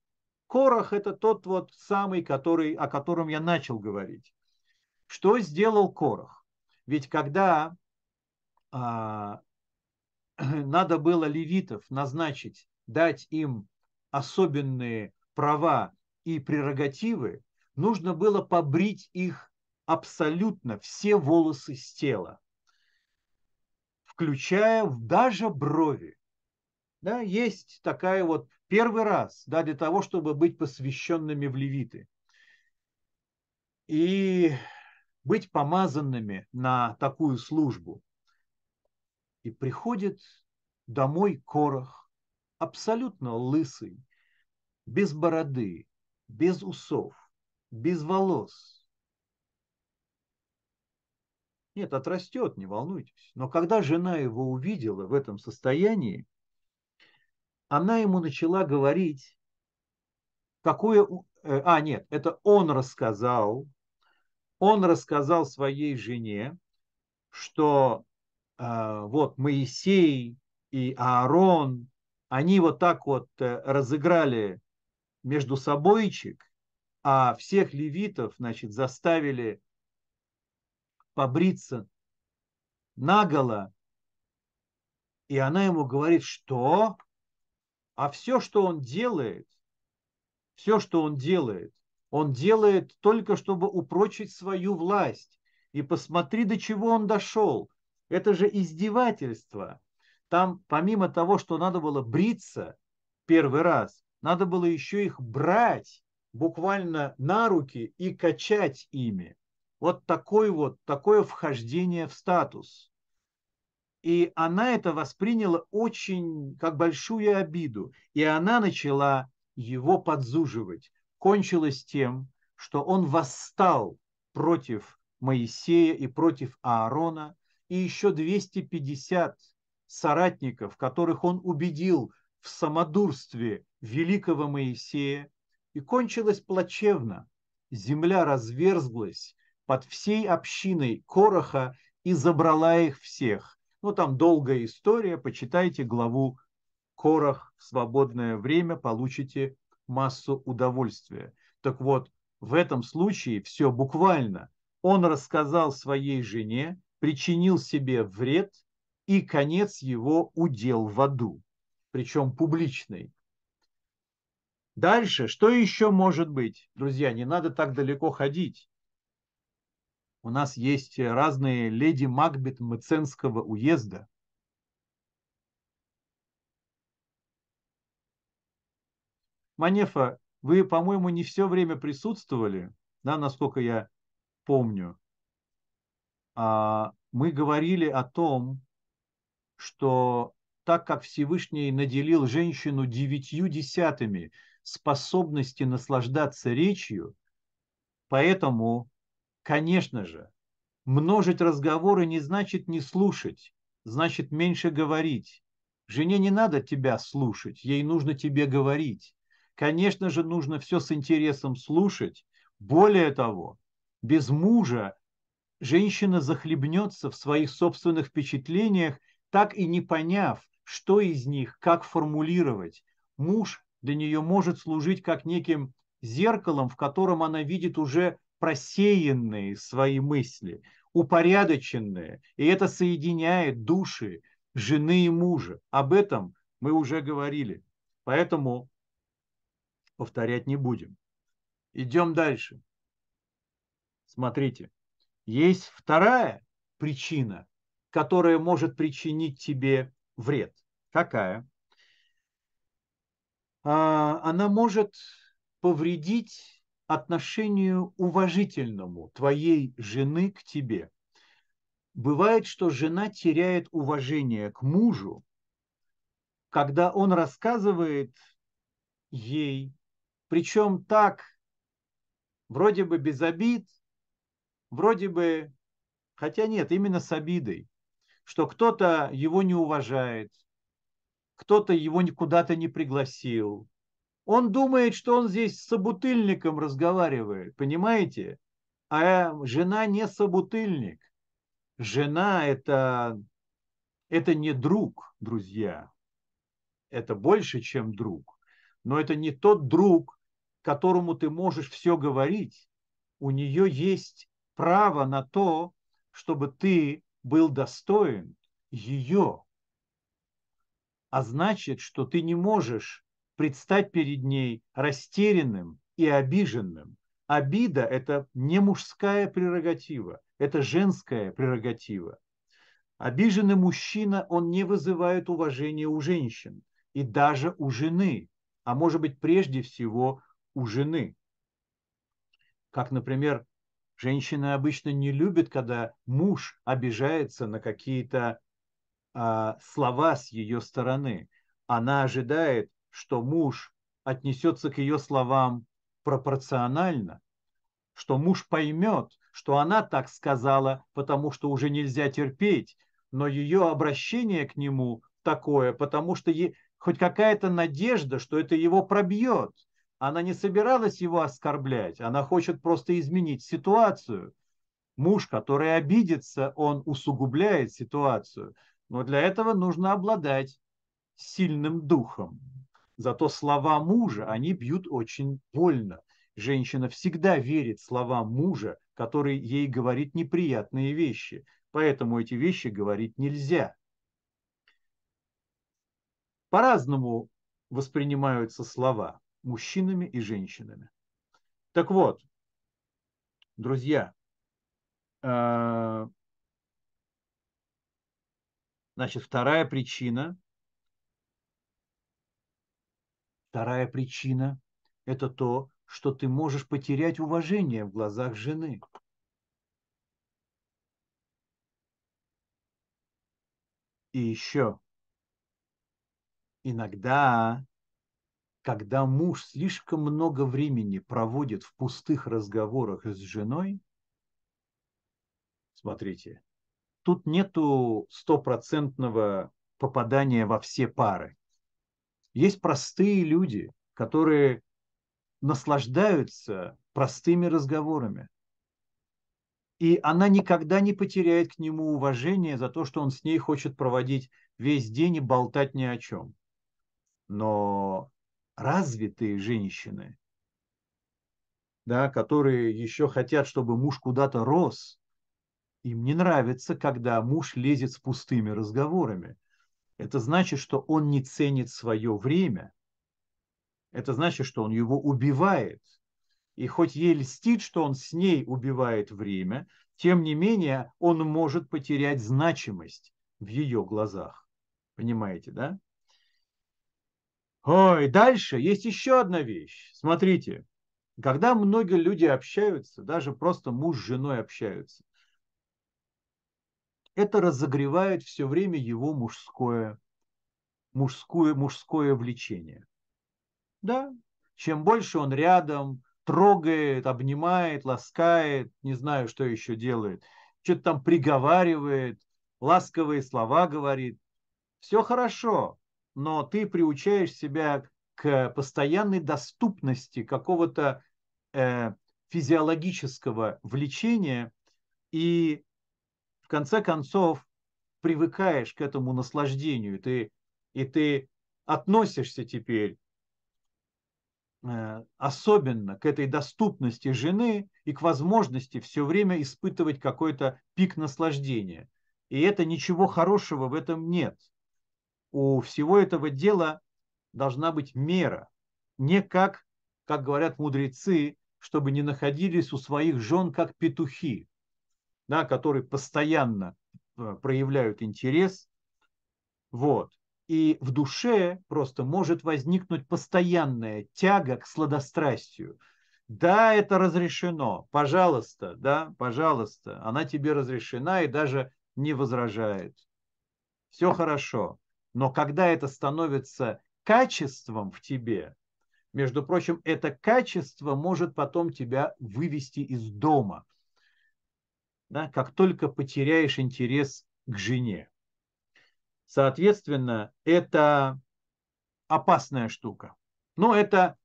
Корах – это тот вот самый, который, о котором я начал говорить. Что сделал Корах? Ведь когда надо было левитов назначить, дать им особенные права и прерогативы, нужно было побрить их абсолютно все волосы с тела, включая даже брови. Да, есть такая вот первый раз, да, для того, чтобы быть посвященными в левиты. И быть помазанными на такую службу. И приходит домой Корах, абсолютно лысый, без бороды, без усов, без волос. Нет, отрастет, не волнуйтесь. Но когда жена его увидела в этом состоянии, она ему начала говорить, какое... Э, а, нет, это он рассказал, он рассказал своей жене, что вот Моисей и Аарон, они вот так вот э, разыграли между собойчик, а всех левитов, значит, заставили побриться наголо. И она ему говорит, что? А все, что он делает, все, что он делает, он делает только, чтобы упрочить свою власть. И посмотри, до чего он дошел. Это же издевательство. Там, помимо того, что надо было бриться первый раз, надо было еще их брать буквально на руки и качать ими. Вот такое вот, такое вхождение в статус. И она это восприняла очень как большую обиду. И она начала его подзуживать кончилось тем, что он восстал против Моисея и против Аарона, и еще 250 соратников, которых он убедил в самодурстве великого Моисея, и кончилось плачевно. Земля разверзлась под всей общиной Короха и забрала их всех. Ну, там долгая история, почитайте главу Корах в свободное время, получите массу удовольствия. Так вот, в этом случае все буквально. Он рассказал своей жене, причинил себе вред, и конец его удел в аду, причем публичный. Дальше, что еще может быть? Друзья, не надо так далеко ходить. У нас есть разные леди Макбет Мценского уезда. Манефа, вы, по-моему, не все время присутствовали, да, насколько я помню. А, мы говорили о том, что так как Всевышний наделил женщину девятью десятыми способности наслаждаться речью, поэтому, конечно же, множить разговоры не значит не слушать, значит меньше говорить. Жене не надо тебя слушать, ей нужно тебе говорить. Конечно же, нужно все с интересом слушать. Более того, без мужа женщина захлебнется в своих собственных впечатлениях, так и не поняв, что из них, как формулировать. Муж для нее может служить как неким зеркалом, в котором она видит уже просеянные свои мысли, упорядоченные. И это соединяет души жены и мужа. Об этом мы уже говорили. Поэтому повторять не будем. Идем дальше. Смотрите, есть вторая причина, которая может причинить тебе вред. Какая? А, она может повредить отношению уважительному твоей жены к тебе. Бывает, что жена теряет уважение к мужу когда он рассказывает ей, причем так, вроде бы без обид, вроде бы, хотя нет, именно с обидой, что кто-то его не уважает, кто-то его куда-то не пригласил. Он думает, что он здесь с собутыльником разговаривает, понимаете? А жена не собутыльник. Жена это, это не друг, друзья. Это больше, чем друг. Но это не тот друг, которому ты можешь все говорить. У нее есть право на то, чтобы ты был достоин ее. А значит, что ты не можешь предстать перед ней растерянным и обиженным. Обида – это не мужская прерогатива, это женская прерогатива. Обиженный мужчина, он не вызывает уважения у женщин и даже у жены, а может быть прежде всего у жены. Как, например, женщины обычно не любят, когда муж обижается на какие-то а, слова с ее стороны. Она ожидает, что муж отнесется к ее словам пропорционально, что муж поймет, что она так сказала, потому что уже нельзя терпеть, но ее обращение к нему такое, потому что ей хоть какая-то надежда, что это его пробьет. Она не собиралась его оскорблять, она хочет просто изменить ситуацию. Муж, который обидится, он усугубляет ситуацию. Но для этого нужно обладать сильным духом. Зато слова мужа, они бьют очень больно. Женщина всегда верит словам мужа, который ей говорит неприятные вещи. Поэтому эти вещи говорить нельзя. По-разному воспринимаются слова мужчинами и женщинами. Так вот, друзья, э, значит, вторая причина, вторая причина – это то, что ты можешь потерять уважение в глазах жены. И еще, иногда когда муж слишком много времени проводит в пустых разговорах с женой, смотрите, тут нету стопроцентного попадания во все пары. Есть простые люди, которые наслаждаются простыми разговорами. И она никогда не потеряет к нему уважение за то, что он с ней хочет проводить весь день и болтать ни о чем. Но развитые женщины, да, которые еще хотят, чтобы муж куда-то рос, им не нравится, когда муж лезет с пустыми разговорами. Это значит, что он не ценит свое время. Это значит, что он его убивает. И хоть ей льстит, что он с ней убивает время, тем не менее он может потерять значимость в ее глазах. Понимаете, да? Ой, дальше есть еще одна вещь. Смотрите, когда многие люди общаются, даже просто муж с женой общаются, это разогревает все время его мужское, мужское, мужское влечение. Да, чем больше он рядом, трогает, обнимает, ласкает, не знаю, что еще делает, что-то там приговаривает, ласковые слова говорит, все хорошо но ты приучаешь себя к постоянной доступности какого-то э, физиологического влечения и в конце концов привыкаешь к этому наслаждению, ты, и ты относишься теперь э, особенно к этой доступности жены и к возможности все время испытывать какой-то пик наслаждения. И это ничего хорошего в этом нет у всего этого дела должна быть мера. Не как, как говорят мудрецы, чтобы не находились у своих жен как петухи, да, которые постоянно э, проявляют интерес. Вот. И в душе просто может возникнуть постоянная тяга к сладострастию. Да, это разрешено, пожалуйста, да, пожалуйста, она тебе разрешена и даже не возражает. Все хорошо. Но когда это становится качеством в тебе, между прочим, это качество может потом тебя вывести из дома, да, как только потеряешь интерес к жене. Соответственно, это опасная штука. Но это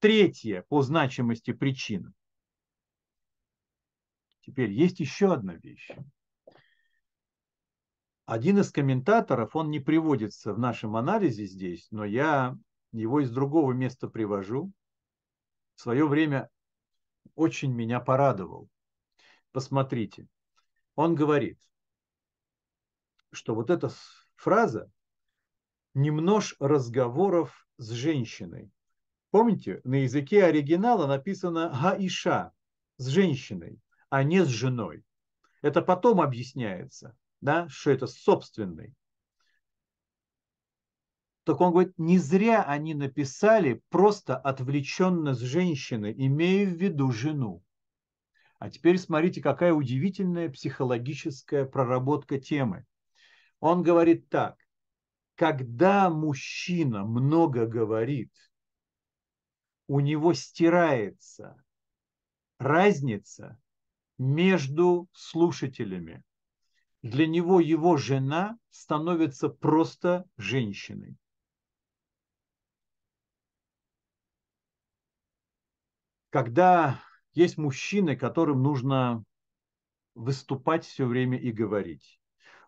третья по значимости причина. Теперь есть еще одна вещь. Один из комментаторов, он не приводится в нашем анализе здесь, но я его из другого места привожу. В свое время очень меня порадовал. Посмотрите. Он говорит, что вот эта фраза «немнож разговоров с женщиной». Помните, на языке оригинала написано «гаиша» с женщиной, а не с женой. Это потом объясняется, да, что это собственный. Так он говорит, не зря они написали просто отвлеченно с женщины, имея в виду жену. А теперь смотрите, какая удивительная психологическая проработка темы. Он говорит так, когда мужчина много говорит, у него стирается разница между слушателями. Для него его жена становится просто женщиной. Когда есть мужчины, которым нужно выступать все время и говорить.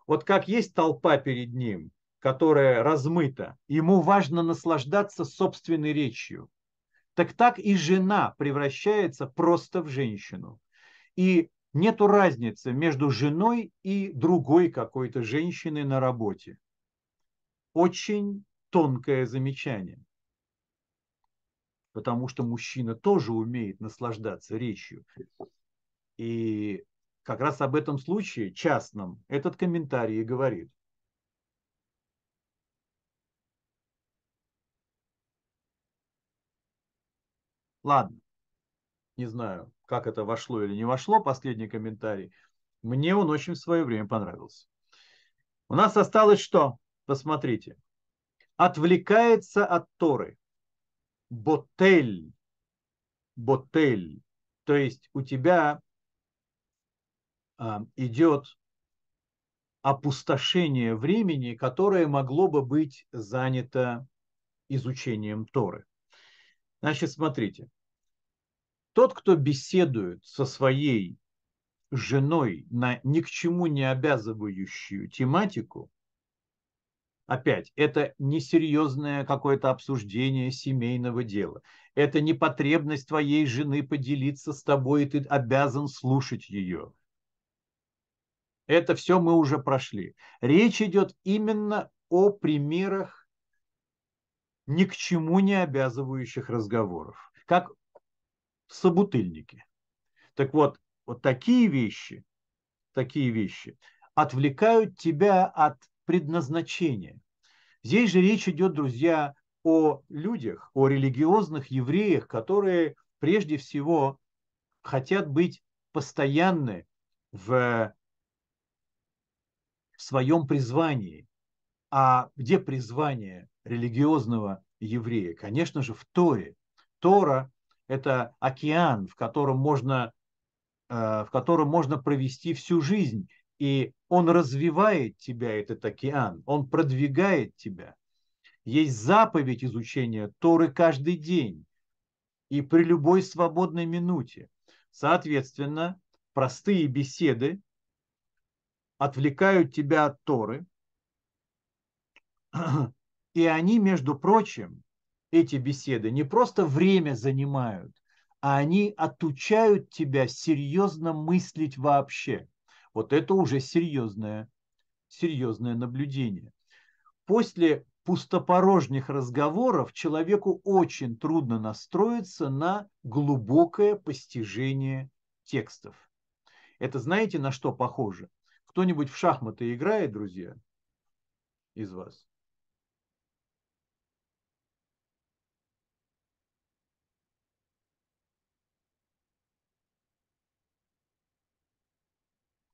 Вот как есть толпа перед ним, которая размыта, ему важно наслаждаться собственной речью. Так так и жена превращается просто в женщину. И нету разницы между женой и другой какой-то женщиной на работе. Очень тонкое замечание потому что мужчина тоже умеет наслаждаться речью. И как раз об этом случае, частном, этот комментарий и говорит. Ладно, не знаю, как это вошло или не вошло, последний комментарий. Мне он очень в свое время понравился. У нас осталось что? Посмотрите. Отвлекается от Торы ботель, ботель, то есть у тебя а, идет опустошение времени, которое могло бы быть занято изучением Торы. Значит, смотрите, тот, кто беседует со своей женой на ни к чему не обязывающую тематику, Опять, это несерьезное какое-то обсуждение семейного дела. Это не потребность твоей жены поделиться с тобой, и ты обязан слушать ее. Это все мы уже прошли. Речь идет именно о примерах ни к чему не обязывающих разговоров, как в собутыльнике. Так вот, вот такие вещи, такие вещи отвлекают тебя от предназначение. Здесь же речь идет, друзья, о людях, о религиозных евреях, которые прежде всего хотят быть постоянны в своем призвании. А где призвание религиозного еврея? Конечно же, в Торе. Тора – это океан, в котором можно, э, в котором можно провести всю жизнь и он развивает тебя, этот океан, он продвигает тебя. Есть заповедь изучения Торы каждый день и при любой свободной минуте. Соответственно, простые беседы отвлекают тебя от Торы, и они, между прочим, эти беседы не просто время занимают, а они отучают тебя серьезно мыслить вообще. Вот это уже серьезное, серьезное наблюдение. После пустопорожних разговоров человеку очень трудно настроиться на глубокое постижение текстов. Это знаете, на что похоже? Кто-нибудь в шахматы играет, друзья, из вас?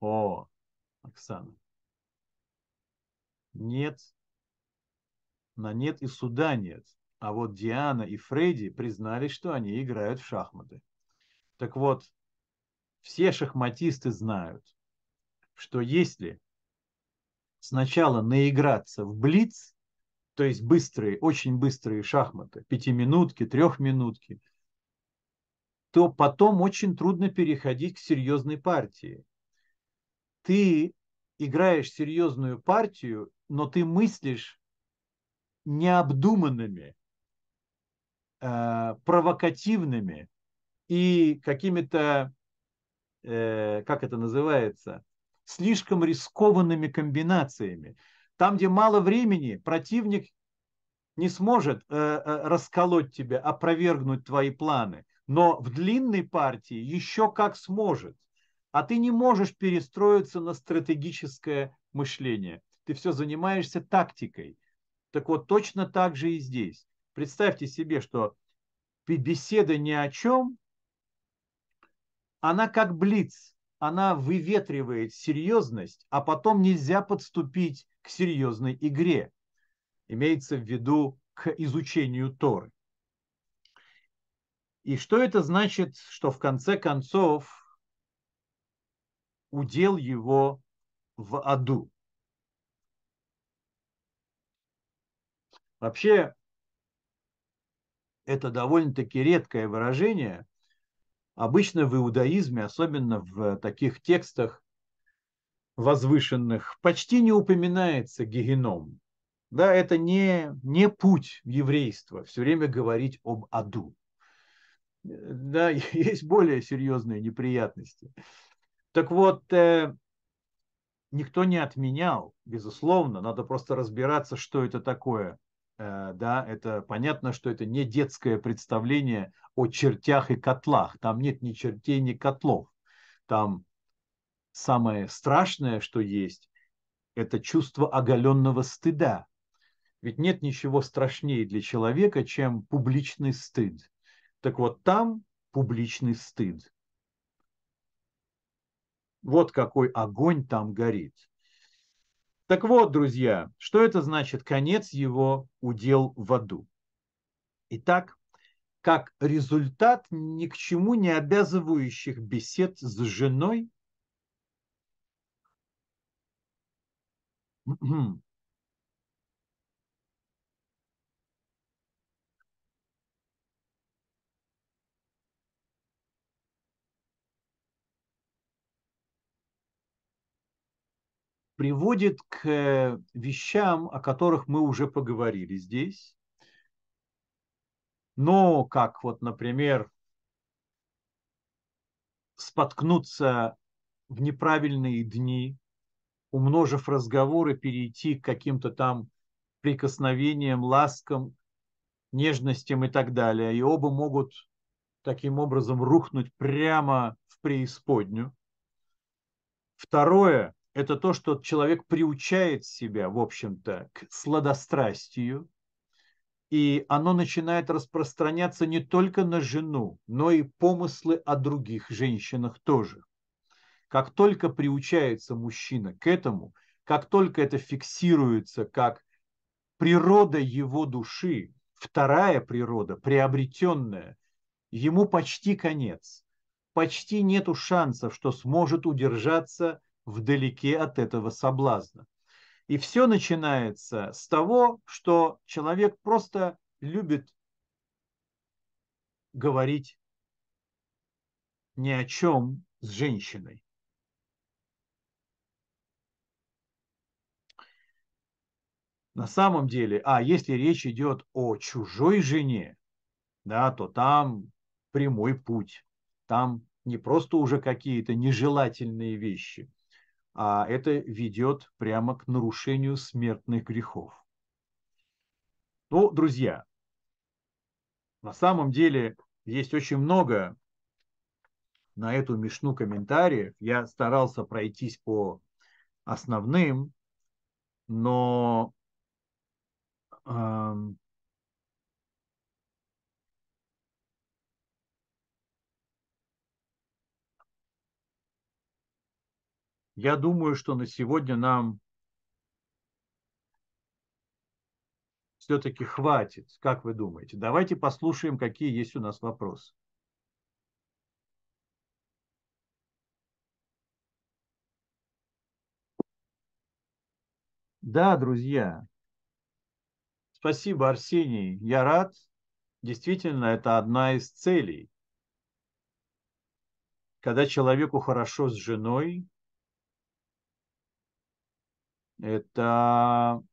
О, Оксана. Нет, на нет и суда нет. А вот Диана и Фредди признались, что они играют в шахматы. Так вот, все шахматисты знают, что если сначала наиграться в блиц, то есть быстрые, очень быстрые шахматы, пятиминутки, трехминутки, то потом очень трудно переходить к серьезной партии. Ты играешь серьезную партию, но ты мыслишь необдуманными, э, провокативными и какими-то, э, как это называется, слишком рискованными комбинациями. Там, где мало времени, противник не сможет э, э, расколоть тебя, опровергнуть твои планы. Но в длинной партии еще как сможет. А ты не можешь перестроиться на стратегическое мышление. Ты все занимаешься тактикой. Так вот, точно так же и здесь. Представьте себе, что беседа ни о чем, она как блиц, она выветривает серьезность, а потом нельзя подступить к серьезной игре. Имеется в виду к изучению Торы. И что это значит, что в конце концов удел его в аду? Вообще, это довольно-таки редкое выражение. Обычно в иудаизме, особенно в таких текстах возвышенных, почти не упоминается гегеном. Да, это не, не путь в еврейство, все время говорить об аду да, есть более серьезные неприятности. Так вот, э, никто не отменял, безусловно, надо просто разбираться, что это такое. Э, да, это понятно, что это не детское представление о чертях и котлах. Там нет ни чертей, ни котлов. Там самое страшное, что есть, это чувство оголенного стыда. Ведь нет ничего страшнее для человека, чем публичный стыд. Так вот, там публичный стыд. Вот какой огонь там горит. Так вот, друзья, что это значит? Конец его удел в аду. Итак, как результат ни к чему не обязывающих бесед с женой, приводит к э, вещам, о которых мы уже поговорили здесь. Но как вот, например, споткнуться в неправильные дни, умножив разговоры, перейти к каким-то там прикосновениям, ласкам, нежностям и так далее. И оба могут таким образом рухнуть прямо в преисподнюю. Второе, это то, что человек приучает себя, в общем-то, к сладострастию, и оно начинает распространяться не только на жену, но и помыслы о других женщинах тоже. Как только приучается мужчина к этому, как только это фиксируется как природа его души, вторая природа, приобретенная, ему почти конец. Почти нету шансов, что сможет удержаться вдалеке от этого соблазна. И все начинается с того, что человек просто любит говорить ни о чем с женщиной. На самом деле, а если речь идет о чужой жене, да, то там прямой путь. Там не просто уже какие-то нежелательные вещи, а это ведет прямо к нарушению смертных грехов. Ну, друзья, на самом деле есть очень много на эту мешну комментариев. Я старался пройтись по основным, но эм, Я думаю, что на сегодня нам все-таки хватит? Как вы думаете? Давайте послушаем, какие есть у нас вопросы. Да, друзья. Спасибо, Арсений. Я рад. Действительно, это одна из целей. Когда человеку хорошо с женой, это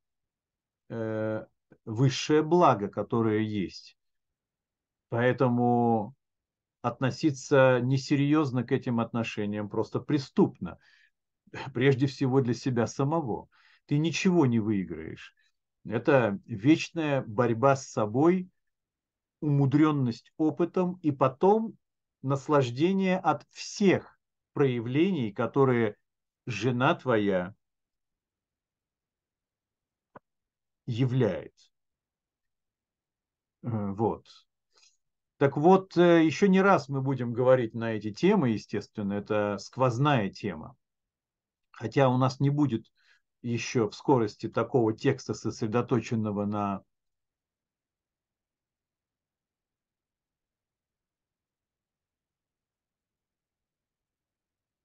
э, высшее благо, которое есть. Поэтому относиться несерьезно к этим отношениям просто преступно. Прежде всего для себя самого. Ты ничего не выиграешь. Это вечная борьба с собой, умудренность опытом и потом наслаждение от всех проявлений, которые жена твоя является. Э, вот. Так вот, э, еще не раз мы будем говорить на эти темы, естественно, это сквозная тема. Хотя у нас не будет еще в скорости такого текста, сосредоточенного на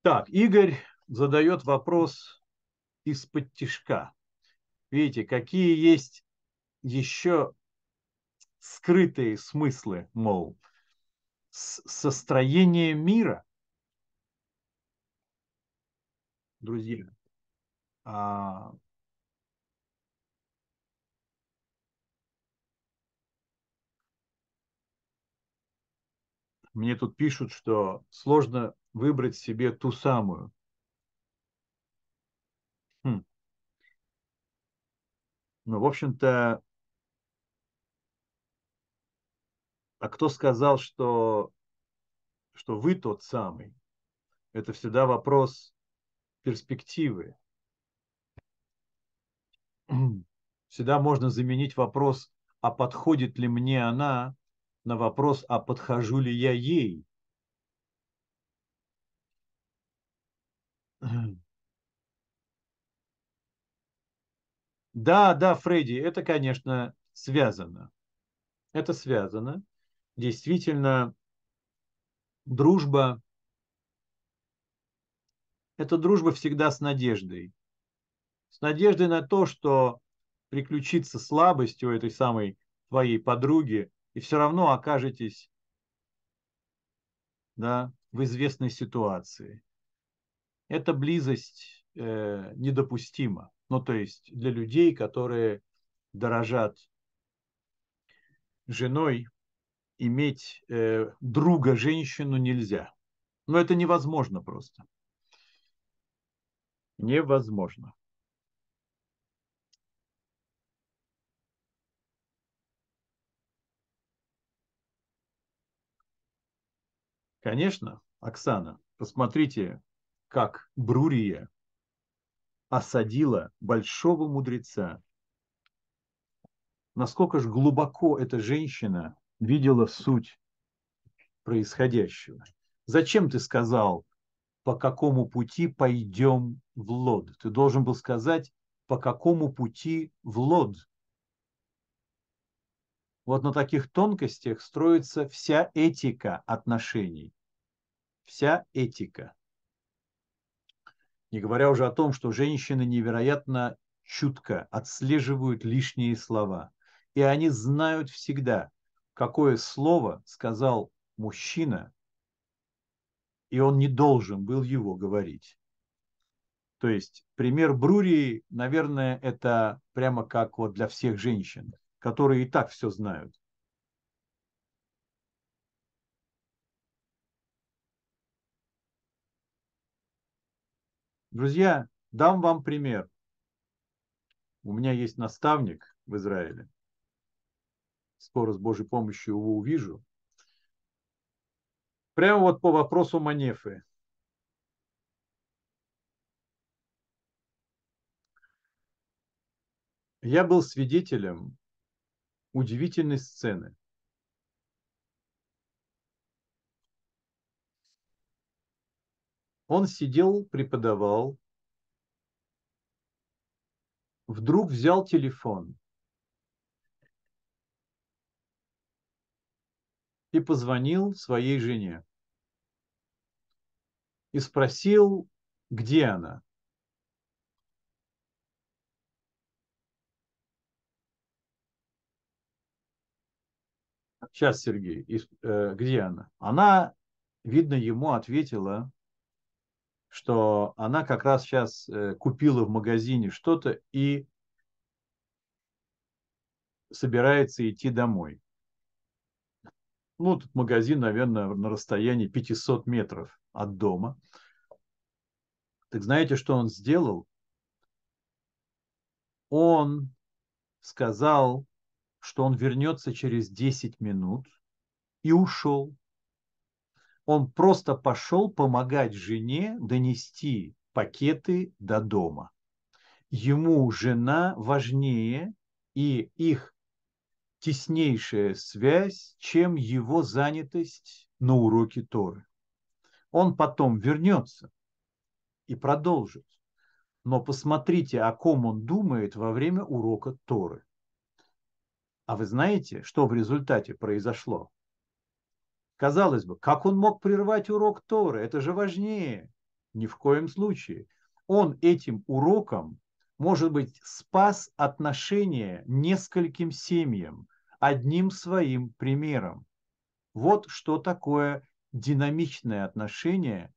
Так, Игорь задает вопрос из-под тишка. Видите, какие есть еще скрытые смыслы, мол, состроение мира, друзья, а, мне тут пишут, что сложно выбрать себе ту самую. Ну, в общем-то, а кто сказал, что, что вы тот самый? Это всегда вопрос перспективы. Всегда можно заменить вопрос, а подходит ли мне она, на вопрос, а подхожу ли я ей. Да, да, Фредди, это, конечно, связано. Это связано действительно дружба – это дружба всегда с надеждой. С надеждой на то, что приключится слабость у этой самой твоей подруги, и все равно окажетесь да, в известной ситуации. Эта близость э, недопустима. Ну, то есть для людей, которые дорожат женой, иметь э, друга женщину нельзя. Но это невозможно просто. Невозможно. Конечно, Оксана, посмотрите, как Брурия осадила большого мудреца. Насколько же глубоко эта женщина видела суть происходящего. Зачем ты сказал, по какому пути пойдем в Лод? Ты должен был сказать, по какому пути в Лод. Вот на таких тонкостях строится вся этика отношений. Вся этика. Не говоря уже о том, что женщины невероятно чутко отслеживают лишние слова. И они знают всегда, какое слово сказал мужчина, и он не должен был его говорить. То есть пример Брурии, наверное, это прямо как вот для всех женщин, которые и так все знают. Друзья, дам вам пример. У меня есть наставник в Израиле скоро с Божьей помощью его увижу. Прямо вот по вопросу Манефы. Я был свидетелем удивительной сцены. Он сидел, преподавал, вдруг взял телефон и позвонил своей жене и спросил, где она. Сейчас, Сергей, э, где она? Она, видно, ему ответила, что она как раз сейчас э, купила в магазине что-то и собирается идти домой. Ну, тут магазин, наверное, на расстоянии 500 метров от дома. Так знаете, что он сделал? Он сказал, что он вернется через 10 минут и ушел. Он просто пошел помогать жене донести пакеты до дома. Ему жена важнее, и их теснейшая связь, чем его занятость на уроке Торы. Он потом вернется и продолжит. Но посмотрите, о ком он думает во время урока Торы. А вы знаете, что в результате произошло? Казалось бы, как он мог прервать урок Торы? Это же важнее. Ни в коем случае. Он этим уроком, может быть, спас отношения нескольким семьям, одним своим примером. Вот что такое динамичное отношение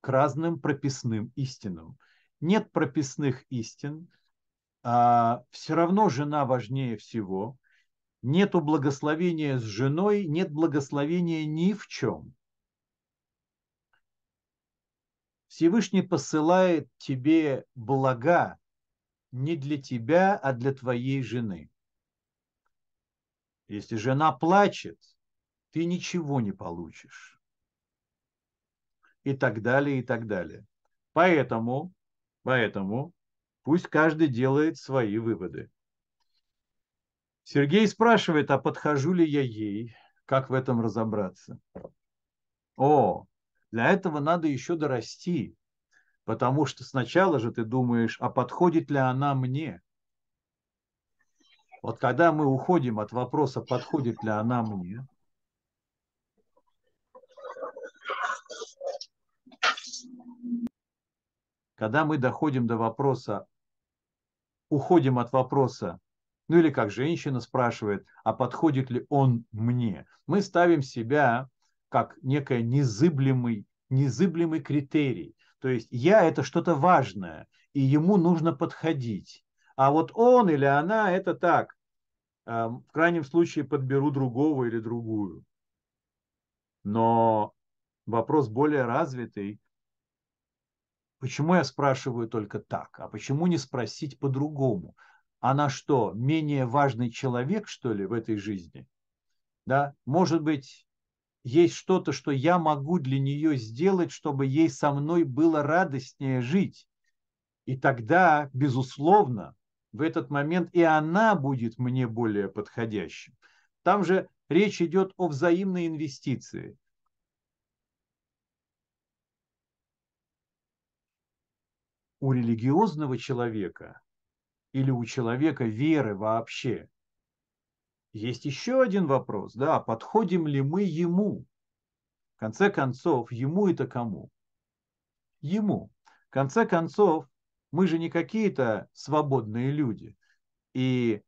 к разным прописным истинам. Нет прописных истин, а все равно жена важнее всего. Нету благословения с женой, нет благословения ни в чем. Всевышний посылает тебе блага не для тебя, а для твоей жены. Если жена плачет, ты ничего не получишь. И так далее, и так далее. Поэтому, поэтому пусть каждый делает свои выводы. Сергей спрашивает, а подхожу ли я ей? Как в этом разобраться? О, для этого надо еще дорасти. Потому что сначала же ты думаешь, а подходит ли она мне? Вот когда мы уходим от вопроса, подходит ли она мне, когда мы доходим до вопроса, уходим от вопроса, ну или как женщина спрашивает, а подходит ли он мне, мы ставим себя как некое незыблемый, незыблемый критерий. То есть я это что-то важное, и ему нужно подходить. А вот он или она это так. В крайнем случае подберу другого или другую. Но вопрос более развитый. Почему я спрашиваю только так? А почему не спросить по-другому? Она что, менее важный человек, что ли, в этой жизни? Да? Может быть, есть что-то, что я могу для нее сделать, чтобы ей со мной было радостнее жить. И тогда, безусловно, в этот момент и она будет мне более подходящим. Там же речь идет о взаимной инвестиции. У религиозного человека или у человека веры вообще есть еще один вопрос, да, подходим ли мы ему? В конце концов, ему это кому? Ему. В конце концов, мы же не какие-то свободные люди. И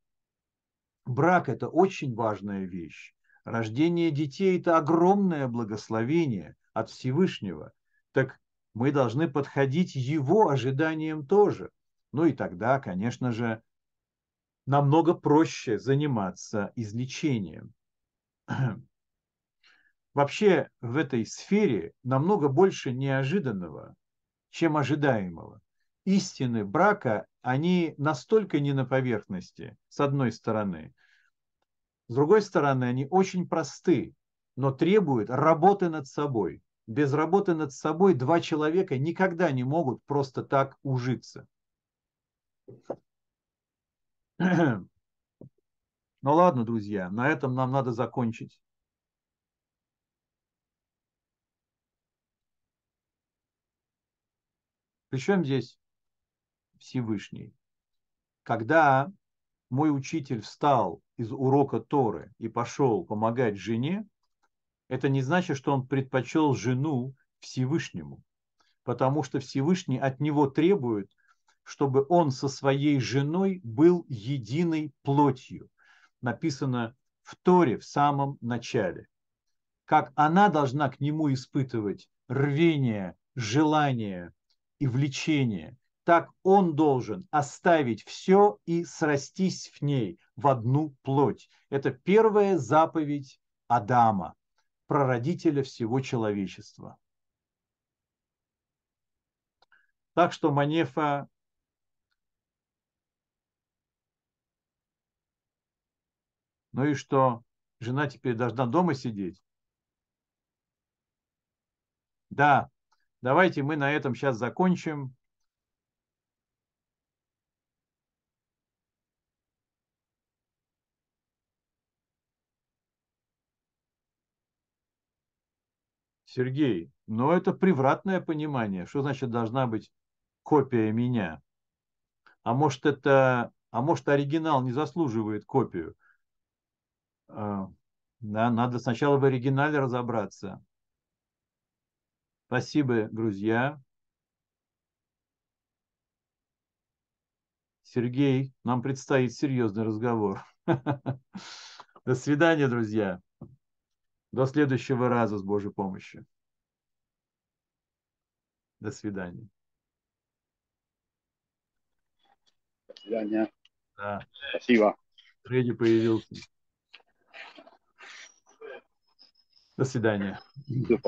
брак – это очень важная вещь. Рождение детей – это огромное благословение от Всевышнего. Так мы должны подходить его ожиданиям тоже. Ну и тогда, конечно же, намного проще заниматься излечением. Вообще в этой сфере намного больше неожиданного, чем ожидаемого истины брака, они настолько не на поверхности, с одной стороны. С другой стороны, они очень просты, но требуют работы над собой. Без работы над собой два человека никогда не могут просто так ужиться. Ну ладно, друзья, на этом нам надо закончить. Причем здесь Всевышний. Когда мой учитель встал из урока Торы и пошел помогать жене, это не значит, что он предпочел жену Всевышнему, потому что Всевышний от него требует, чтобы он со своей женой был единой плотью. Написано в Торе в самом начале. Как она должна к нему испытывать рвение, желание и влечение, так он должен оставить все и срастись в ней в одну плоть. Это первая заповедь Адама, прародителя всего человечества. Так что Манефа Ну и что? Жена теперь должна дома сидеть? Да, давайте мы на этом сейчас закончим. Сергей, но это превратное понимание. Что значит должна быть копия меня? А может это, а может оригинал не заслуживает копию? А, да, надо сначала в оригинале разобраться. Спасибо, друзья. Сергей, нам предстоит серьезный разговор. До свидания, друзья. До следующего раза с Божьей помощью. До свидания. До свидания. Да. Спасибо. Фредди появился. До свидания. До